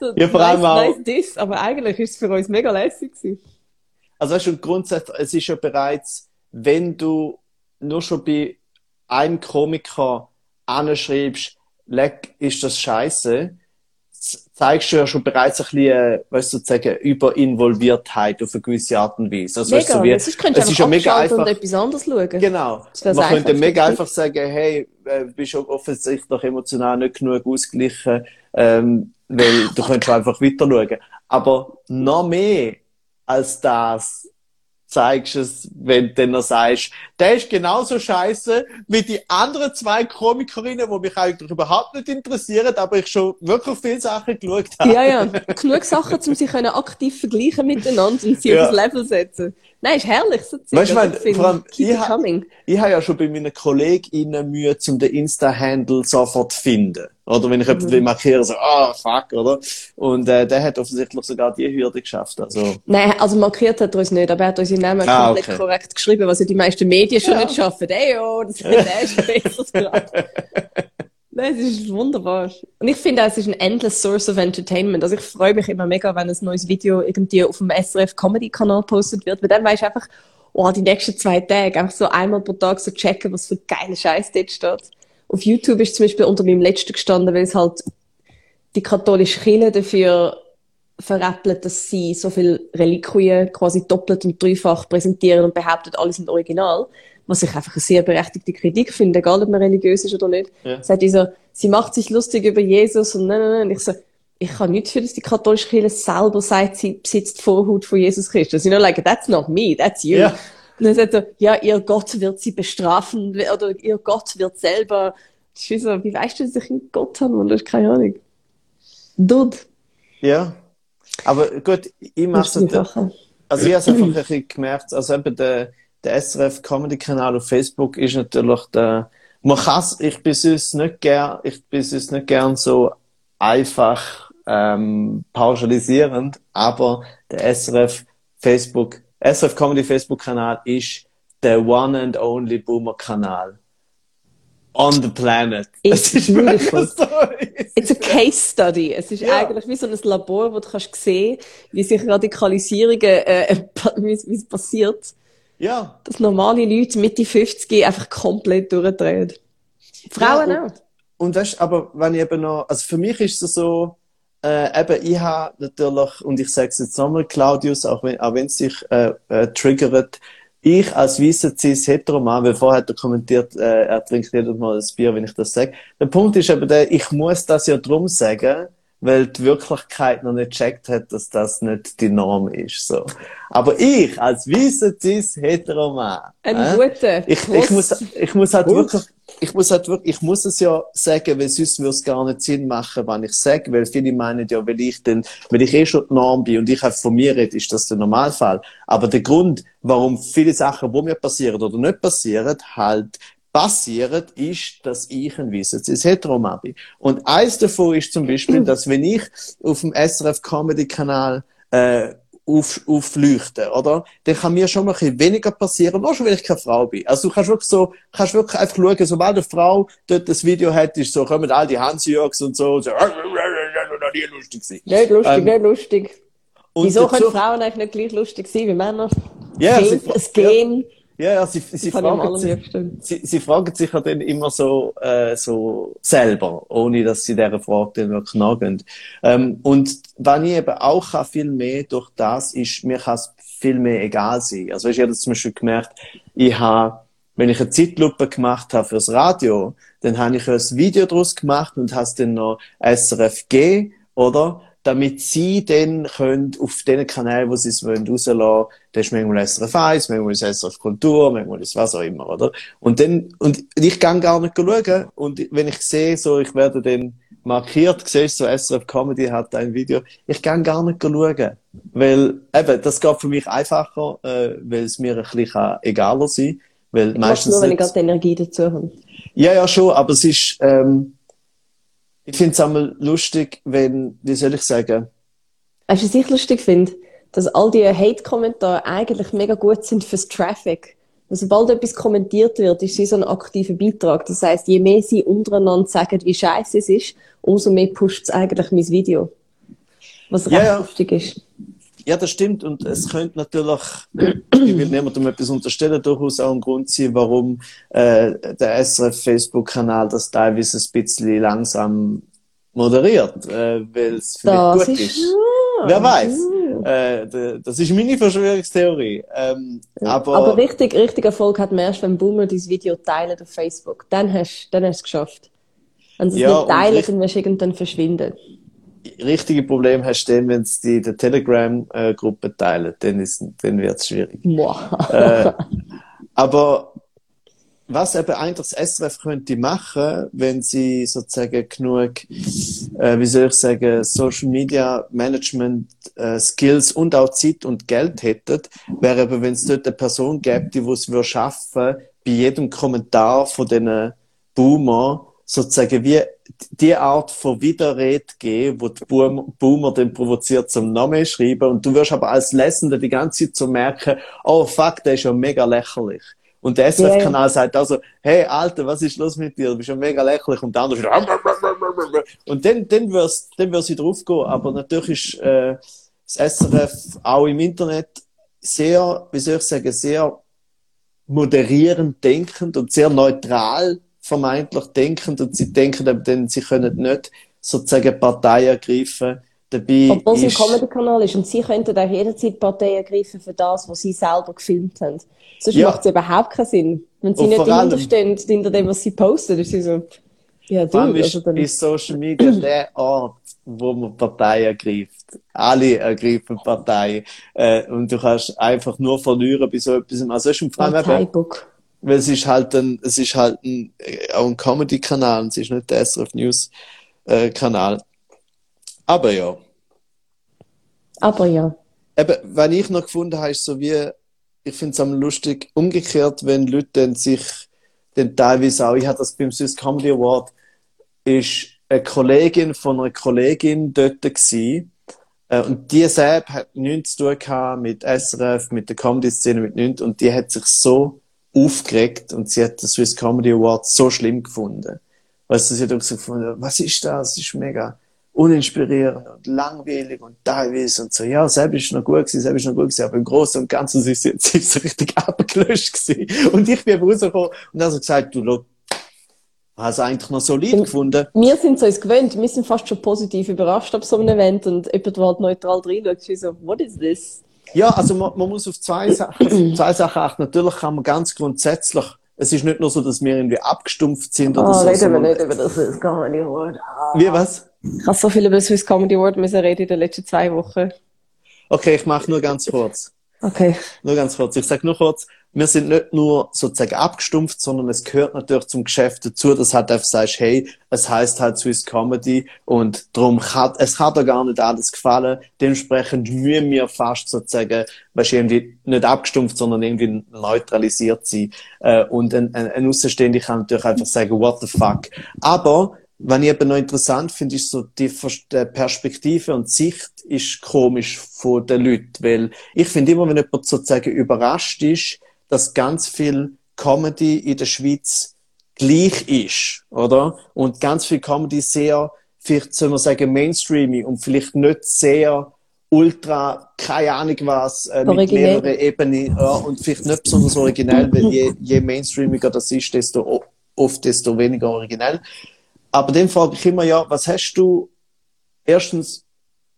so Ja, vor allem auch- nice this, aber eigentlich ist es für uns mega lässig gewesen. Also weißt du, grundsätzlich, es ist ja bereits, wenn du nur schon bei einem Komiker anschreibst, leck, ist das scheiße, zeigst du ja schon bereits ein bisschen, äh, weißt du, sozusagen, Überinvolviertheit auf eine gewisse Art und Weise. Also, weißt du, Mega, so wie, sonst könntest es du ist ja einfach mega und einfach, etwas anderes schauen. genau. Man könnte Einfachste. mega einfach sagen, hey, äh, bist du offensichtlich emotional nicht genug ausgeglichen, ähm, weil du könntest einfach weiter schauen. Aber noch mehr als das zeigst es, wenn du dann noch sagst, der ist genauso scheiße wie die anderen zwei Komikerinnen, die mich eigentlich überhaupt nicht interessieren, aber ich schon wirklich viele Sachen geschaut habe. Ja, ja. Genug Sachen, um sie können aktiv vergleichen miteinander und sie Ja. auf das Level setzen. Nein, ist herrlich, so Zeug. Weißt du, Also ich ich vor allem, ich coming. Ich habe ja schon bei meinen KollegInnen Mühe, um den Insta-Handle sofort zu finden. Oder wenn ich Mhm. jemanden will markieren, so, ah, fuck, oder? Und äh, der hat offensichtlich sogar die Hürde geschafft. Also, Nein, also markiert hat er uns nicht, aber er hat unsere Namen Ah, komplett okay. korrekt geschrieben, was ja die meisten Medien schon Ja. nicht schaffen. Ey, oh, das der ist besser. Nein, es ist wunderbar. Und ich finde es ist ein endless source of entertainment. Also ich freue mich immer mega, wenn ein neues Video irgendwie auf dem SRF Comedy Kanal postet wird, weil dann weisst du einfach, oh, die nächsten zwei Tage einfach so einmal pro Tag so checken, was für geile Scheiß dort steht. Auf YouTube ist zum Beispiel unter meinem letzten gestanden, weil es halt die katholische Kirche dafür veräppelt, dass sie so viel Reliquien quasi doppelt und dreifach präsentieren und behauptet, alle sind original. Was ich einfach eine sehr berechtigte Kritik finde, egal ob man religiös ist oder nicht. Ja. Sagt dieser, sie macht sich lustig über Jesus und nein, nein, nein. Und ich so, ich kann nicht für, dass die katholische Kirche selber sagt, sie besitzt die Vorhut von Jesus Christus. You know, like, that's not me, that's you. Ja. Und dann sagt er, ja, ihr Gott wird sie bestrafen, oder ihr Gott wird selber. Ich bin so, wie weißt du, dass ich einen Gott habe? Und das ist keine Ahnung. Dude. ja. Aber gut, ich mache Das Sache. Also ich habe es einfach ein bisschen gemerkt, also eben der, der SRF Comedy Kanal auf Facebook ist natürlich der man kann's, ich bin sonst nicht gern, ich bin sonst nicht gern so einfach, ähm, pauschalisierend, aber der SRF Facebook, SRF Comedy Facebook Kanal ist der one and only Boomer Kanal on the planet. It's Es ist beautiful. wirklich so. It's a case study. Es ist Ja. eigentlich wie so ein Labor, wo du kannst sehen, wie sich Radikalisierungen, äh, wie es passiert, Ja. dass normale Leute Mitte 50 einfach komplett durchdrehen. Frauen Ja, auch. Und weißt, aber wenn ich eben noch, also für mich ist es so, äh, eben, ich habe natürlich, und ich sage es jetzt nochmal, Claudius, auch wenn, auch wenn es dich äh, äh, triggert, ich als weißer cis Heteroman, weil vorher hat er kommentiert, äh, er trinkt jedes Mal ein Bier, wenn ich das sage. Der Punkt ist eben der, ich muss das ja drum sagen, weil die Wirklichkeit noch nicht gecheckt hat, dass das nicht die Norm ist, so. Aber ich als weißer cis Heteroman, Ein äh, guter. ich, ich, muss, ich muss halt Gut. wirklich, ich muss halt wirklich, ich muss es ja sagen, weil sonst würde es gar nicht Sinn machen, wenn ich sage, weil viele meinen ja, weil ich denn, weil ich eh schon die Norm bin und ich halt von mir rede, ist das der Normalfall. Aber der Grund, warum viele Sachen, wo mir passieren oder nicht passieren, halt passieren, ist, dass ich ein weißes Heteroman bin. Und eins davon ist zum Beispiel, dass wenn ich auf dem SRF Comedy Kanal, äh, auf, aufleuchten, oder? Dann kann mir schon mal ein bisschen weniger passieren, auch schon, wenn ich keine Frau bin. Also du kannst wirklich so, kannst wirklich einfach schauen, sobald eine Frau dort das Video hat, ist so, kommen all die Hansi-Jörgs und so, und so, nie lustig gewesen. Nicht lustig, Ähm, nicht lustig. Und Wieso können Frauen eigentlich nicht gleich lustig sein wie Männer? Ja, Gen, sie- das Gen, Ja, ja, sie, sie, am fragen sich, sie, sie fragen sich ja dann immer so, äh, so selber, ohne dass sie dieser Frage dann wirklich nachgehen. Ähm, und wenn ich eben auch kann, viel mehr durch das ist, mir kann es viel mehr egal sein. Also, weißt, ich habe das zum Beispiel gemerkt, ich habe, wenn ich eine Zeitlupe gemacht habe fürs Radio, dann habe ich ein Video daraus gemacht und habe es dann noch SRF gegeben, oder? Damit sie dann können auf den Kanälen, wo sie es wollen, rauslassen, das ist manchmal SRF 1, manchmal ist SRF Kultur, manchmal ist was auch immer, oder? Und dann, und ich kann gar nicht schauen, und wenn ich sehe, so, ich werde dann markiert, siehst so SRF Comedy hat ein Video, ich kann gar nicht schauen. Weil, eben, das geht für mich einfacher, äh, weil es mir ein bisschen egaler sein kann, weil Ich meistens nur, wenn ich gerade die Energie dazu habe. ja, ja, schon, aber es ist, ähm, ich finde es einmal lustig, wenn, wie soll ich sagen, Weißt du, was ich lustig finde? Dass all die Hate-Kommentare eigentlich mega gut sind fürs Traffic. Und sobald etwas kommentiert wird, ist sie so ein aktiver Beitrag. Das heißt, je mehr sie untereinander sagen, wie scheiße es ist, umso mehr pusht es eigentlich mein Video. Was recht ja. lustig ist. Ja, das stimmt und es könnte natürlich, ich will niemandem etwas unterstellen, durchaus auch ein Grund sein, warum äh, der SRF Facebook-Kanal das teilweise ein bisschen langsam moderiert, äh, weil es vielleicht Das gut ist, ist. Wer weiß? Äh, das ist meine Verschwörungstheorie. Ähm, aber, Aber richtig, richtig Erfolg hat man erst, wenn Boomer dieses Video teilen auf Facebook. Dann hast dann hast du es geschafft. Wenn sie es Ja, nicht und teilen, dann wirst du irgendwann verschwinden. Richtige Problem hast du dann, wenn es die der Telegram-Gruppe teilen, dann ist, dann wird es schwierig. Boah. äh, aber was eben eigentlich das SRF könnte machen, wenn sie sozusagen genug, äh, wie soll ich sagen, Social Media Management äh, Skills und auch Zeit und Geld hätten, wäre eben, wenn es dort eine Person gäbe, die es würde schaffen, bei jedem Kommentar von diesen Boomer sozusagen wie die Art von Widerrede geben, wo die Boom- Boomer dann provoziert zum Namen schreiben und du wirst aber als Lesender die ganze Zeit so merken, oh fuck, der ist ja mega lächerlich. Und der. SRF-Kanal sagt also, hey Alter, was ist los mit dir? Du bist ja mega lächerlich. Und der andere wieder, und dann, dann wirst, dann wirst du drauf gehen. Aber natürlich ist, äh, das SRF auch im Internet sehr, wie soll ich sagen, sehr moderierend denkend und sehr neutral vermeintlich denkend und sie denken eben dann, sie können nicht sozusagen Partei ergreifen. Dabei Obwohl es ein Comedy-Kanal ist und sie könnten auch jederzeit Partei ergreifen für das, was sie selber gefilmt haben. Sonst Ja. macht es überhaupt keinen Sinn. Wenn sie Und nicht vor allem- dahinter stehen, hinter dem, was sie posten, ist sie so, ja, du, vor ist, also ist Social Media der Ort, wo man Partei ergreift. Alle ergreifen Partei. Äh, und du kannst einfach nur verlieren bei so etwas. Also es ist allem eben, Parteibook. Weil es ist halt ein, es ist halt ein, äh, auch ein Comedy-Kanal, es ist nicht der SRF News-Kanal. Aber ja. Aber ja. Eben, wenn ich noch gefunden habe, ist so wie, ich finde es am lustig, umgekehrt, wenn Leute dann sich dann teilweise auch, ich hatte das beim Swiss Comedy Award, ist eine Kollegin von einer Kollegin dort gewesen, äh, und die App hat nichts zu tun gehabt mit SRF, mit der Comedy-Szene, mit nichts. Und die hat sich so aufgeregt und sie hat den Swiss Comedy Award so schlimm gefunden. Weißt du, sie hat auch so gefunden, was ist das? Das ist mega uninspirierend und langweilig und teilweise und so. Ja, selbst ist noch gut gewesen, selbst ist noch gut gewesen, aber im Großen und Ganzen sie, sie, ist so richtig abgelöscht gewesen. Und ich bin rausgekommen und habe so gesagt, du, look, hast eigentlich noch solid und gefunden. Wir sind so es gewöhnt, wir sind fast schon positiv überrascht ab so einem Event und jemand, der halt neutral reinschaut, ist so, what is this? Ja, also man, man muss auf zwei Sachen, zwei Sachen achten. Natürlich kann man ganz grundsätzlich es ist nicht nur so, dass wir irgendwie abgestumpft sind oder oh, so. Reden wir nicht über das Swiss Comedy Award. Ah. Wie, was? Ich habe so viel über das Swiss Comedy Award müssen reden in den letzten zwei Wochen. Okay, ich mache nur ganz kurz. Okay. Nur ganz kurz. Ich sage nur kurz, wir sind nicht nur sozusagen abgestumpft, sondern es gehört natürlich zum Geschäft dazu, dass halt einfach sagst, hey, es heißt halt Swiss Comedy und darum hat, es hat da gar nicht alles gefallen. Dementsprechend müssen wir fast sozusagen, weißt irgendwie nicht abgestumpft, sondern irgendwie neutralisiert sein. Äh, und ein, ein, ein Außenstehender kann natürlich einfach sagen, what the fuck. Aber, was ich eben noch interessant finde, ist so die Perspektive und Sicht ist komisch von den Leuten, weil ich finde immer, wenn jemand sozusagen überrascht ist, dass ganz viel Comedy in der Schweiz gleich ist, oder? Und ganz viel Comedy sehr, vielleicht soll man sagen, mainstreaming und vielleicht nicht sehr ultra, keine Ahnung was, äh, mit mehreren Ebenen, ja, und vielleicht nicht besonders originell, weil je, je mainstreamiger das ist, desto oft, desto weniger originell. Aber dann frage ich immer, ja, was hast du, erstens,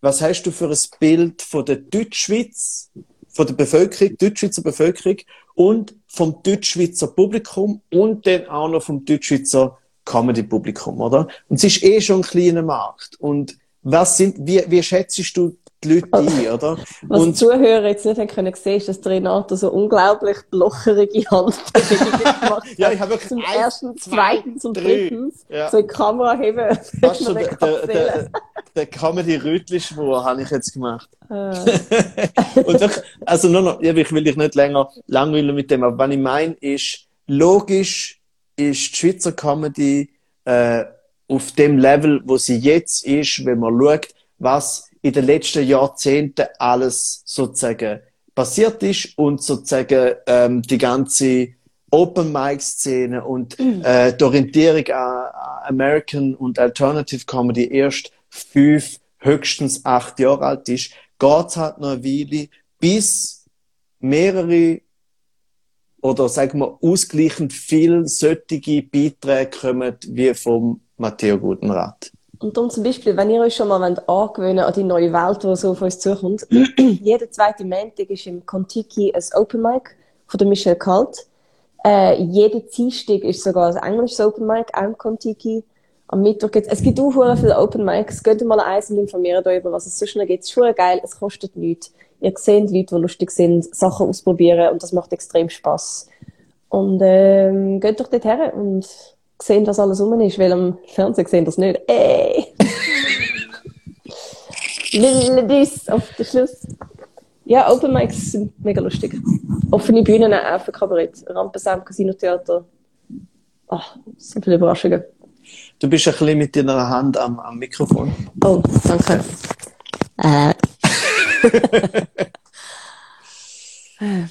was hast du für ein Bild von der Deutschschweiz, von der Bevölkerung, Deutschschweizer Bevölkerung und vom Deutschschweizer Publikum und dann auch noch vom Deutschschweizer Comedy-Publikum, oder? Und es ist eh schon ein kleiner Markt. Und was sind, wie, wie schätzt du die Leute ein, oder? Was und, die Zuhörer jetzt nicht haben können sehen, ist, dass Renato so unglaublich blocherige Handbewegungen gemacht hat. ja, ich habe wirklich Zum eins, ersten, zweitens und drei. drittens. Ja. So in die Kamera heben. Fast schon der, der, der, der Comedy-Rütli-Schwur habe ich jetzt gemacht. Ah. Und doch, also nur noch, ich will dich nicht länger langweilen mit dem, aber was ich meine ist, logisch ist die Schweizer Comedy äh, auf dem Level, wo sie jetzt ist, wenn man schaut, was in den letzten Jahrzehnten alles sozusagen passiert ist und sozusagen ähm, die ganze Open Mic Szene und äh, die Orientierung an, an American und Alternative Comedy erst fünf, höchstens acht Jahre alt ist, geht's halt noch eine Weile, bis mehrere oder sagen wir ausgleichend viel solche Beiträge kommen wie vom Matteo Gutenrat. Und darum zum Beispiel, wenn ihr euch schon mal wollt angewöhnen an die neue Welt, die so auf uns zukommt, jeder zweite Montag ist im Contiki ein Open Mic von der Michelle Kalt. Äh, jeder Dienstag ist sogar ein englisches Open Mic, auch im Contiki. Am Mittwoch gibt's, es gibt auch viele Open Mics. Geht mal eins und informiert euch über was es sonst noch gibt. Es ist schon geil, es kostet nichts. Ihr seht Leute, die lustig sind, Sachen ausprobieren und das macht extrem Spaß. Und ähm, geht doch dort her und sehen, dass alles rum ist, weil am Fernsehen sehen das nicht. Ey! Lille dies auf den Schluss. Ja, Open Mics sind mega lustig. Offene Bühnen auch für Kabarett. Rampensamt, Casino-Theater. Ach, so viele Überraschungen. Du bist ein bisschen mit deiner Hand am, am Mikrofon. Oh, danke. Äh.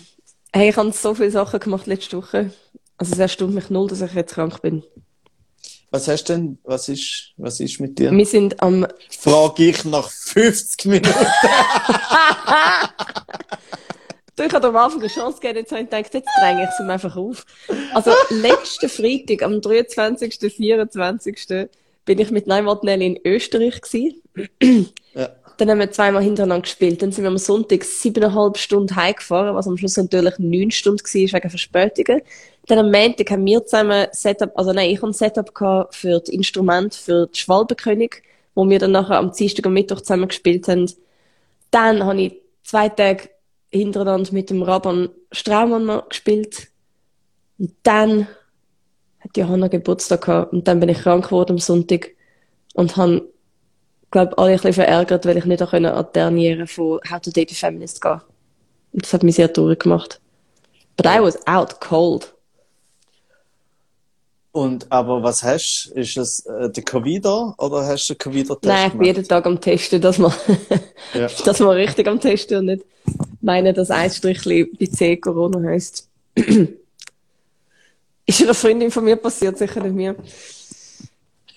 hey, ich habe so viele Sachen gemacht letzte Woche. Also es erstaunt mich null, dass ich jetzt krank bin. Was hast du denn? Was ist, was ist mit dir? Wir sind am Frage ich nach 50 Minuten. Du, ich hatte am Anfang eine Chance gegeben, jetzt habe ich gedacht, jetzt dränge ich es einfach auf. Also, letzten Freitag, am 23., 24. bin ich mit Neumann in Österreich gewesen. ja. Dann haben wir zweimal hintereinander gespielt. Dann sind wir am Sonntag siebeneinhalb Stunden heimgefahren, was am Schluss natürlich neun Stunden war wegen Verspätungen. Dann am Montag haben wir zusammen Setup, also nein, ich habe ein Setup gehabt für das Instrument für die Schwalbenkönig, wo wir dann nachher am Dienstag und Mittwoch zusammen gespielt haben. Dann habe ich zwei Tage hintereinander mit dem Raban Straumann noch gespielt. Und dann hat Johanna Geburtstag gehabt und dann bin ich krank geworden am Sonntag und habe, glaube alle ein bisschen verärgert, weil ich nicht auch an die von How to Date a Feminist gehen Und das hat mich sehr traurig gemacht. But I was out cold. Und, aber was hast du? Ist es äh, der Covid oder hast du den Covid-Test Nein, ich bin jeden Tag am Testen, dass man, ja. dass man richtig am Testen und nicht meinen, dass ein Strichli bei C Corona heisst. ist eine Freundin von mir passiert, sicher nicht mir.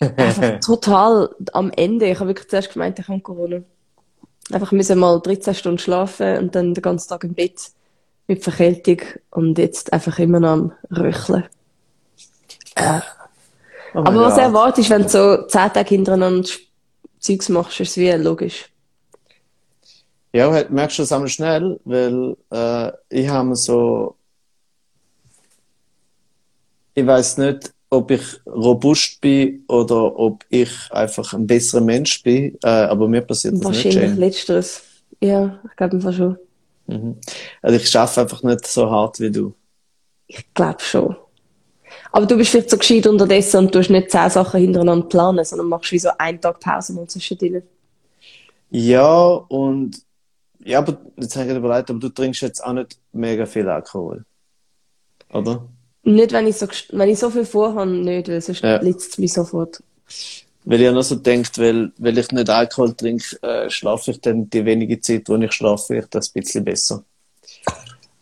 Einfach total am Ende. Ich habe wirklich zuerst gemeint, ich habe Corona. Einfach müssen mal 13 Stunden schlafen und dann den ganzen Tag im Bett mit Verkältung und jetzt einfach immer noch am Röcheln. Äh. Oh Aber was erwartest, wenn du so 10 Tage hintereinander Zeugs machst, ist es wie logisch. Ja, merkst du das einmal schnell, weil äh, ich habe so ich weiß nicht, ob ich robust bin oder ob ich einfach ein besserer Mensch bin, äh, aber mir passiert das nicht. Wahrscheinlich letzteres. Ja, ich glaube einfach schon. Mhm. Also ich schaffe einfach nicht so hart wie du. Ich glaube schon. Aber du bist vielleicht so gescheit unterdessen und du hast nicht zehn Sachen hintereinander planen, sondern machst wie so einen Tag Pause mal zwischendrin. Ja, und ja, aber jetzt habe ich überlegt, aber du trinkst jetzt auch nicht mega viel Alkohol. Oder? Nicht, wenn ich so, wenn ich so viel vorhabe, nicht, weil sonst ja. liegt es mich sofort. Weil ich ja noch so denkt, weil, weil ich nicht Alkohol trinke, äh, schlafe ich dann die wenige Zeit, wo ich schlafe, vielleicht ein bisschen besser.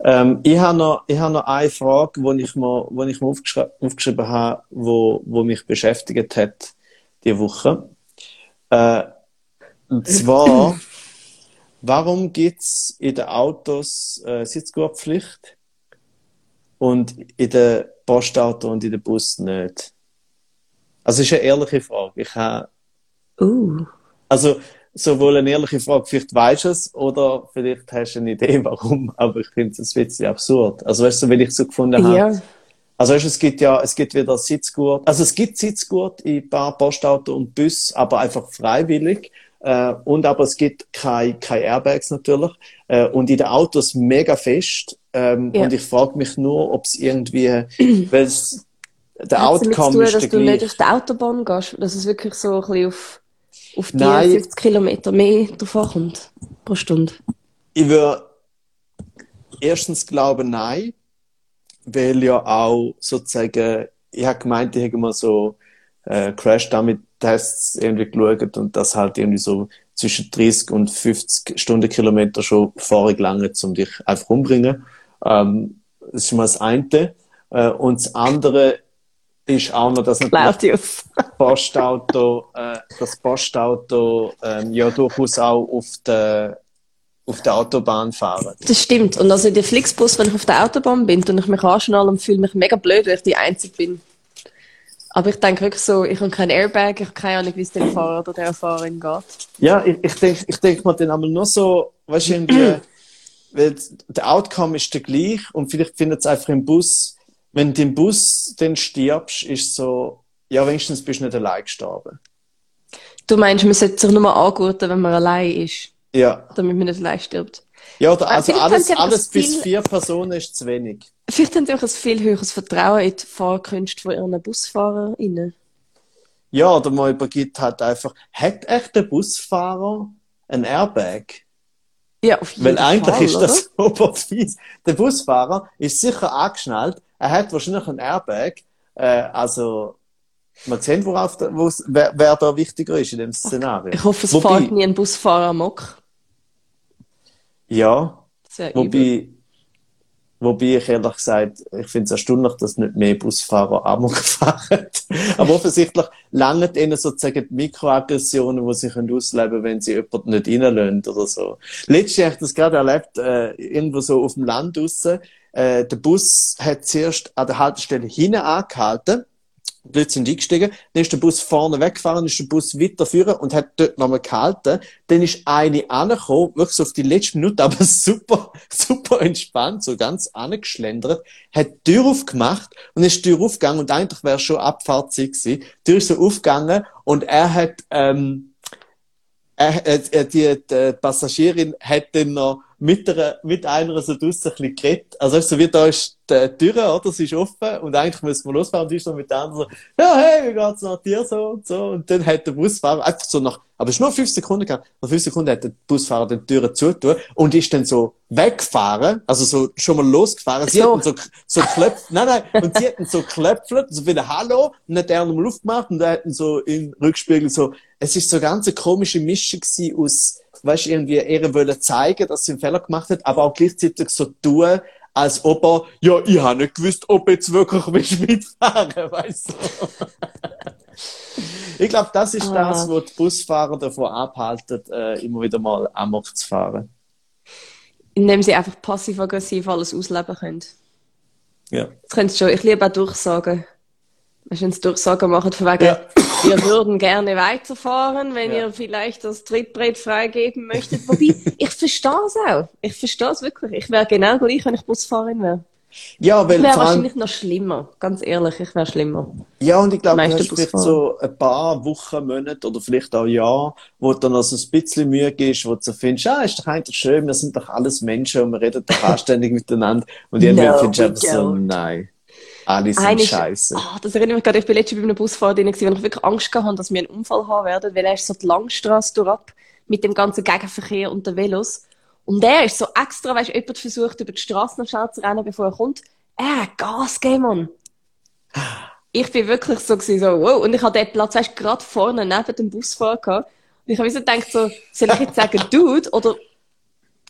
Ähm, ich habe noch, ich habe noch eine Frage, die ich mir, wo ich mir aufgeschri aufgeschrieben habe, wo, wo mich beschäftigt hat, die Woche. Äh, und zwar, warum gibt es in den Autos äh, Sitzgurtpflicht? und in den Postauto und in den Bus nicht? Also, es ist eine ehrliche Frage. Ich habe. Uh. Also, sowohl eine ehrliche Frage, vielleicht weißt du es, oder vielleicht hast du eine Idee, warum, aber ich finde es ein bisschen absurd. Also, weißt du, wenn ich so gefunden habe. Ja. Also, weißt du, es gibt ja, es gibt wieder Sitzgurt. Also, es gibt Sitzgurt in ein paar Postauto und Bus, aber einfach freiwillig. Äh, und aber es gibt keine, keine Airbags natürlich. Äh, und in den Autos mega fest. Ähm, ja. Und ich frage mich nur, ob es irgendwie, weil es, der Hat Outcome tun, ist dass du nicht auf die Autobahn gehst, dass es wirklich so ein bisschen auf, auf die Nein. 50 Kilometer mehr drauf ankommt pro Stunde? Ich würde erstens glauben, nein, weil ja auch sozusagen, ich habe gemeint, ich hätte mal so äh, Crash damit Tests irgendwie geschaut und das halt irgendwie so zwischen 30 und 50 Stundenkilometer schon vorig lange, um dich einfach umbringen. Ähm, das ist mal das eine. Äh, und das andere ist auch noch, dass natürlich das Postauto, äh, das Postauto ähm, ja durchaus auch auf der auf der Autobahn fahren. Das stimmt. Und also in der Flixbus, wenn ich auf der Autobahn bin und ich mich anschnall und fühle mich mega blöd, weil ich die Einzige bin. Aber ich denke wirklich so, ich habe kein Airbag, ich habe keine Ahnung, wie es dem Fahrer oder der Fahrerin geht. Ja, ich, ich denke ich denk mir dann aber nur so, weißt du, weil der Outcome ist der gleich und vielleicht findet es einfach im Bus, wenn du im Bus dann stirbst, ist so, ja, wenigstens bist du nicht allein gestorben. Du meinst, man sollte sich nur angurten, wenn man allein ist? Ja. Damit man nicht allein stirbt? Ja, oder, also alles, alles bis vier Personen ist zu wenig. Vielleicht haben sie auch ein viel höheres Vertrauen in die Fahrkünste von ihren BusfahrerInnen. Ja, oder man übergibt halt einfach, hat echt der Busfahrer ein Airbag? Ja, auf jeden Weil eigentlich Fall, ist das super fies. Der Busfahrer ist sicher angeschnallt, er hat wahrscheinlich ein Airbag, äh, also, man sehen, worauf da, wer, wer da wichtiger ist in dem Szenario. Ich hoffe, es Wobei, fährt nie ein Busfahrer amok. Ja, wobei, wobei ich ehrlich gesagt, ich finde es erstaunlich, dass nicht mehr Busfahrer Amok fahren. Aber offensichtlich langen ihnen sozusagen die Mikroaggressionen, die sie können ausleben wenn sie jemanden nicht reinlassen oder so. Letztens habe ich das gerade erlebt, äh, irgendwo so auf dem Land draussen. Äh, der Bus hat zuerst an der Haltestelle hinten angehalten Leute sind eingestiegen, dann ist der Bus vorne weggefahren, ist der Bus weiterführen und hat dort nochmal gehalten. Dann ist eine angekommen, wirklich so auf die letzte Minute, aber super, super entspannt, so ganz angeschlendert, hat die Tür aufgemacht und ist die Tür aufgegangen und eigentlich wäre schon Abfahrtzeit gewesen. Die Tür ist so aufgegangen und er hat, ähm, er, äh, die, die Passagierin hat dann noch mit, einer, mit einer so draussen ein bisschen geredet. Also so wie da ist die Tür, oder? Sie ist offen und eigentlich müssen wir losfahren und ist so mit der anderen so, ja, hey, wie geht's nach dir so und so. Und dann hat der Busfahrer einfach so nach, aber es ist nur fünf Sekunden gegangen, nach fünf Sekunden hat der Busfahrer die Türen zugetan und ist dann so weggefahren, also so schon mal losgefahren. Sie So. hatten so, so klöpft, nein, nein, und sie hatten so klöpfelt, so wieder Hallo, und dann hat er nochmal aufgemacht und dann hatten so im Rückspiegel so, es ist so ganz eine komische Mischung gewesen aus, weißt du, irgendwie, er wollte zeigen, dass sie einen Fehler gemacht hat, aber auch gleichzeitig so tun, als ob er, ja, ich habe nicht gewusst, ob jetzt wirklich willst du mitfahren, weißt du. ich glaube, das ist Ah. das, was die Busfahrer davon abhalten, äh, immer wieder mal Amok zu fahren. Indem sie einfach passiv-aggressiv alles ausleben können. Ja. Das können sie schon. Ich liebe auch Durchsagen. Wenn sie Durchsagen machen, von wegen, Ja. wir würden gerne weiterfahren, wenn Ja. ihr vielleicht das Trittbrett freigeben möchtet. Wobei, ich verstehe es auch. Ich verstehe es wirklich. Ich wäre genau gleich, wenn ich Busfahrerin wäre. Ja, weil Ich wäre wahrscheinlich noch schlimmer. Ganz ehrlich, ich wäre schlimmer. Ja, und ich glaube, du meisten hast vielleicht so ein paar Wochen, Monate oder vielleicht auch Jahre, wo du dann also ein bisschen Mühe gibst, wo du so findest, ah, ist doch eigentlich schön, wir sind doch alles Menschen und wir reden doch anständig miteinander. Und irgendwie No, findest du einfach so, nein, alle sind Eine- scheiße. Ah, das erinnert mich gerade, ich bin letztens bei einem Busfahrer drin, wo ich wirklich Angst gehabt habe, dass wir einen Unfall haben werden, weil er ist so die Langstrasse durchab mit dem ganzen Gegenverkehr und den Velos. Und er ist so extra, weißt du, jemand versucht, über die Straße noch schnell zu rennen, bevor er kommt. Er hat Gas gegeben, Mann. Ich bin wirklich so gewesen, so, wow. Und ich hatte den Platz, weißt du, gerade vorne neben dem Busfahrer gehabt. Und ich habe so gedacht, so, soll ich jetzt sagen, Dude, oder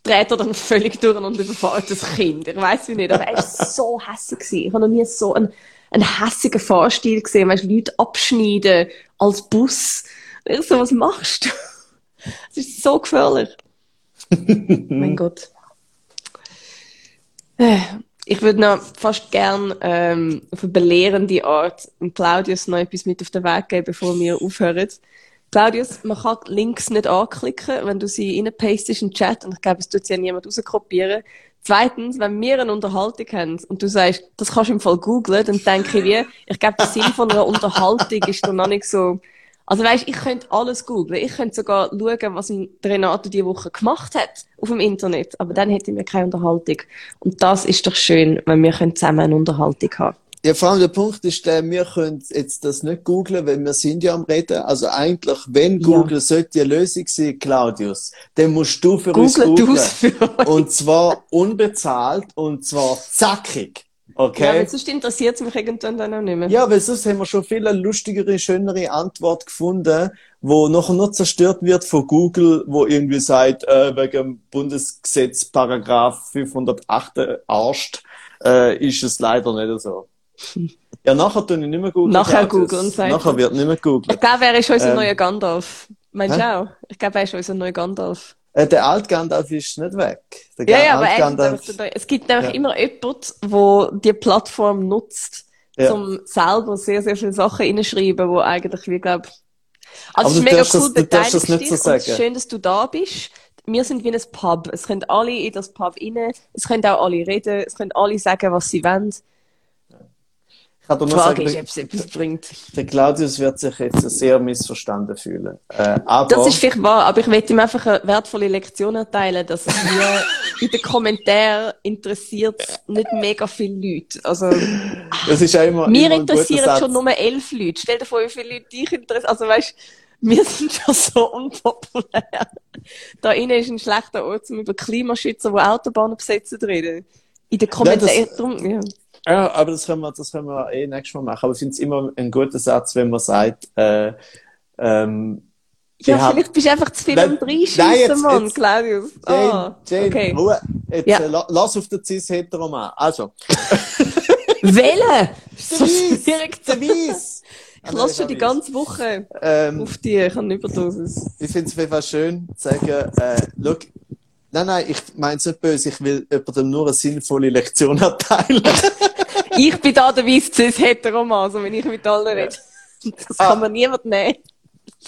dreht er dann völlig durch und überfährt das Kind. Ich weiß wie nicht, aber er ist so hässlich gewesen. Ich habe noch nie so einen, einen hässigen Fahrstil gesehen, weißt, Leute abschneiden als Bus. Ich so, was machst du? Es ist so gefährlich. mein Gott. Äh, Ich würde noch fast gern ähm, auf eine belehrende Art Claudius noch etwas mit auf den Weg geben, bevor wir aufhören. Claudius, man kann die Links nicht anklicken, wenn du sie reinpastest in den Chat, und ich glaube, es tut sie ja niemand rauskopieren. Zweitens, wenn wir eine Unterhaltung haben und du sagst, das kannst du im Fall googlen, dann denke ich wie, ich glaube, der Sinn von einer Unterhaltung ist dann noch nicht so, also weißt, ich könnte alles googlen. Ich könnte sogar schauen, was Renato diese Woche gemacht hat auf dem Internet. Aber dann hätten wir keine Unterhaltung. Und das ist doch schön, wenn wir können zusammen eine Unterhaltung haben. Ja, vor allem der Punkt ist der, wir können jetzt das nicht googlen, weil wir sind ja am Reden. Also eigentlich, wenn Ja. Google sollte die Lösung sein, Claudius, dann musst du für uns Google uns. Und zwar unbezahlt und zwar zackig. Ja, Okay? weil sonst interessiert es mich irgendwann dann auch nicht mehr. Ja, weil sonst haben wir schon viele lustigere, schönere Antwort gefunden, wo noch zerstört wird von Google, wo irgendwie sagt, äh, wegen dem Bundesgesetz Paragraph 508 arscht, äh, ist es leider nicht so. Ja, nachher tue ich nicht mehr googeln. Nachher googeln, sagt Nachher er. wird nicht mehr Ich googeln. glaube, er ist unser Ähm. neuer Gandalf. Meinst du auch? Ich glaube, er ist unser neuer Gandalf. Äh, der Alt Gandalf ist nicht weg. Der Ja, ja, aber er Gandalf-. Es gibt nämlich Ja. immer jemand, der die Plattform nutzt, Ja. um selber sehr, sehr viele Sachen reinschreiben, wo eigentlich, wie glaube Also es ist mega cool, das- du darfst das nicht so sagen. schön, dass du da bist. Wir sind wie ein Pub. Es können alle in das Pub rein. Es können auch alle reden. Es können alle sagen, was sie wollen. Ich kann nur Frage sagen, ist, der, ob es etwas bringt. der Claudius wird sich jetzt sehr missverstanden fühlen. Äh, aber Das ist vielleicht wahr, aber ich möchte ihm einfach eine wertvolle Lektion erteilen, dass wir in den Kommentaren interessiert nicht mega viele Leute. Also, das ist ja immer, mir interessieren schon nur elf Leute. Stell dir vor, wie viele Leute dich interessieren. Also, weißt wir sind schon so unpopulär. Da innen ist ein schlechter Ort, um über Klimaschützer, die Autobahnen besetzen, zu reden. In den Kommentaren, ja. Ja, aber das können wir, das können wir eh nächstes Mal machen. Aber ich finde es immer ein guter Satz, wenn man sagt, äh, ähm, Ja, haben- vielleicht bist du einfach zu viel Nein, am jetzt- Mann, Claudius. Jane, Ah, Jane, okay. Ruhe. Jetzt, Ja. äh, la- lass auf den Cis-Heteroman. Also, Wählen! So schwierig zu der Weiss. Ich lasse schon die ganze Woche Ähm, auf die, ich habe eine Überdosis. ich finde es auf jeden Fall schön zu sagen, äh, schau, nein, nein, ich meine es nicht böse, ich will jemandem nur eine sinnvolle Lektion erteilen. Ich bin da der weiss Heteroman, also wenn ich mit allen rede. Das Ah. kann man niemand nehmen.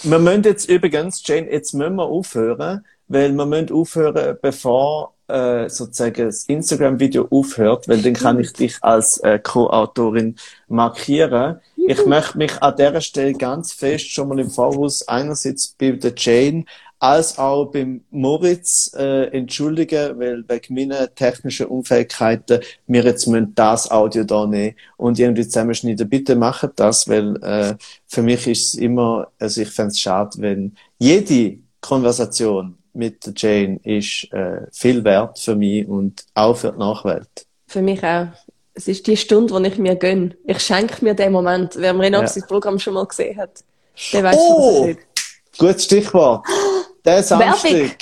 wir müssen jetzt übrigens, Jane, jetzt müssen wir aufhören, weil wir müssen aufhören, bevor äh, sozusagen das Instagram-Video aufhört, weil dann kann ich dich als äh, Co-Autorin markieren. Ich möchte mich an dieser Stelle ganz fest schon mal im Voraus einerseits bei der Jane, als auch beim Moritz äh, entschuldigen, weil wegen meiner technischen Unfähigkeiten wir jetzt müssen das Audio da nehmen und irgendwie zusammenschneiden. Bitte macht das, weil äh, für mich ist es immer, also ich fände es schade, wenn jede Konversation mit Jane ist äh, viel wert für mich und auch für die Nachwelt. Für mich auch. Es ist die Stunde, die ich mir gönne. Ich schenke mir den Moment. Wer Renato ja. sein Programm schon mal gesehen hat, der weiß, oh, was es ist. Gutes Stichwort. Der Samstag,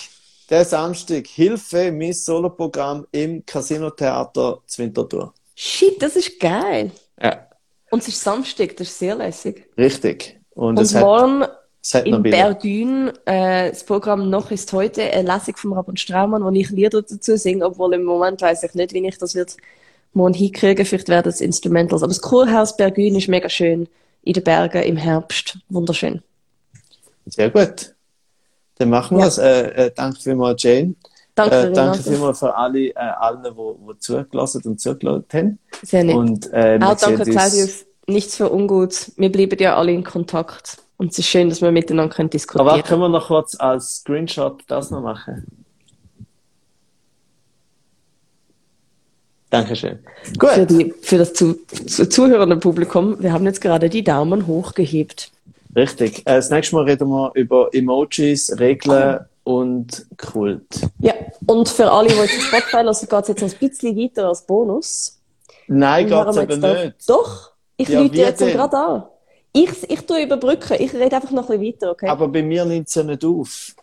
der Samstag, Hilfe, mein Soloprogramm im Casino-Theater Zwintertour. Shit, das ist geil. Ja. Und es ist Samstag, das ist sehr lässig. Richtig. Und, Und morgen hat, in Berdün, äh, das Programm «Noch ist heute», eine Lesung von Rabon Straumann, wo ich Lieder dazu singe, obwohl im Moment weiß ich nicht, wie ich das wird morgen hinkriegen. Vielleicht werden es Instrumentals. Aber das Kurhaus Bergün ist mega schön in den Bergen im Herbst. Wunderschön. Sehr gut. Dann machen wir es. Ja. Äh, äh, danke vielmals, Jane. Danke, äh, danke vielmals für alle, äh, allen, die, die zugelassen und zugelassen haben. Sehr nett. Und, äh, Auch danke, Claudius. Nichts für ungut. Wir bleiben ja alle in Kontakt. Und es ist schön, dass wir miteinander können diskutieren können. Aber können wir noch kurz als Screenshot das noch machen? Dankeschön. Gut. Für, die, für das zu, zu, zuhörende Publikum, wir haben jetzt gerade die Daumen hoch gehebt. Richtig. Äh, das nächste Mal reden wir über Emojis, Regeln und Kult. Ja, und für alle, die jetzt Spotify hören, geht es jetzt ein bisschen weiter als Bonus. Nein, geht es aber nicht. Doch, ich ja, lüte jetzt gerade an. Ich, ich tue überbrücken, ich rede einfach noch ein bisschen weiter, okay? Aber bei mir nimmt es ja nicht auf.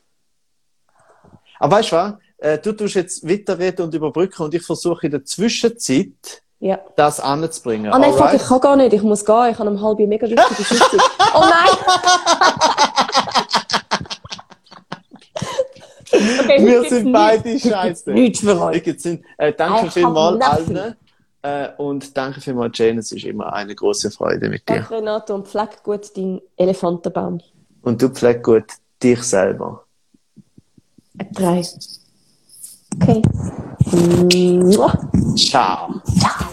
Aber weißt du was? Äh, du tust jetzt weiterreden und überbrücken und ich versuche in der Zwischenzeit ja. das anzubringen. Ah nein, fuck, ich kann gar nicht, ich muss gehen, ich habe um halb mega wichtige Sitzung. oh nein! okay, Wir sind beide scheiße. Nichts für euch. Äh, danke vielmals allen. Äh, und danke vielmals, Jane. Es ist immer eine große Freude mit dir. Danke, Renato. Und pfleg gut deinen Elefantenbaum. Und du pfleg gut dich selber. Drei. Okay. Ciao. Ciao.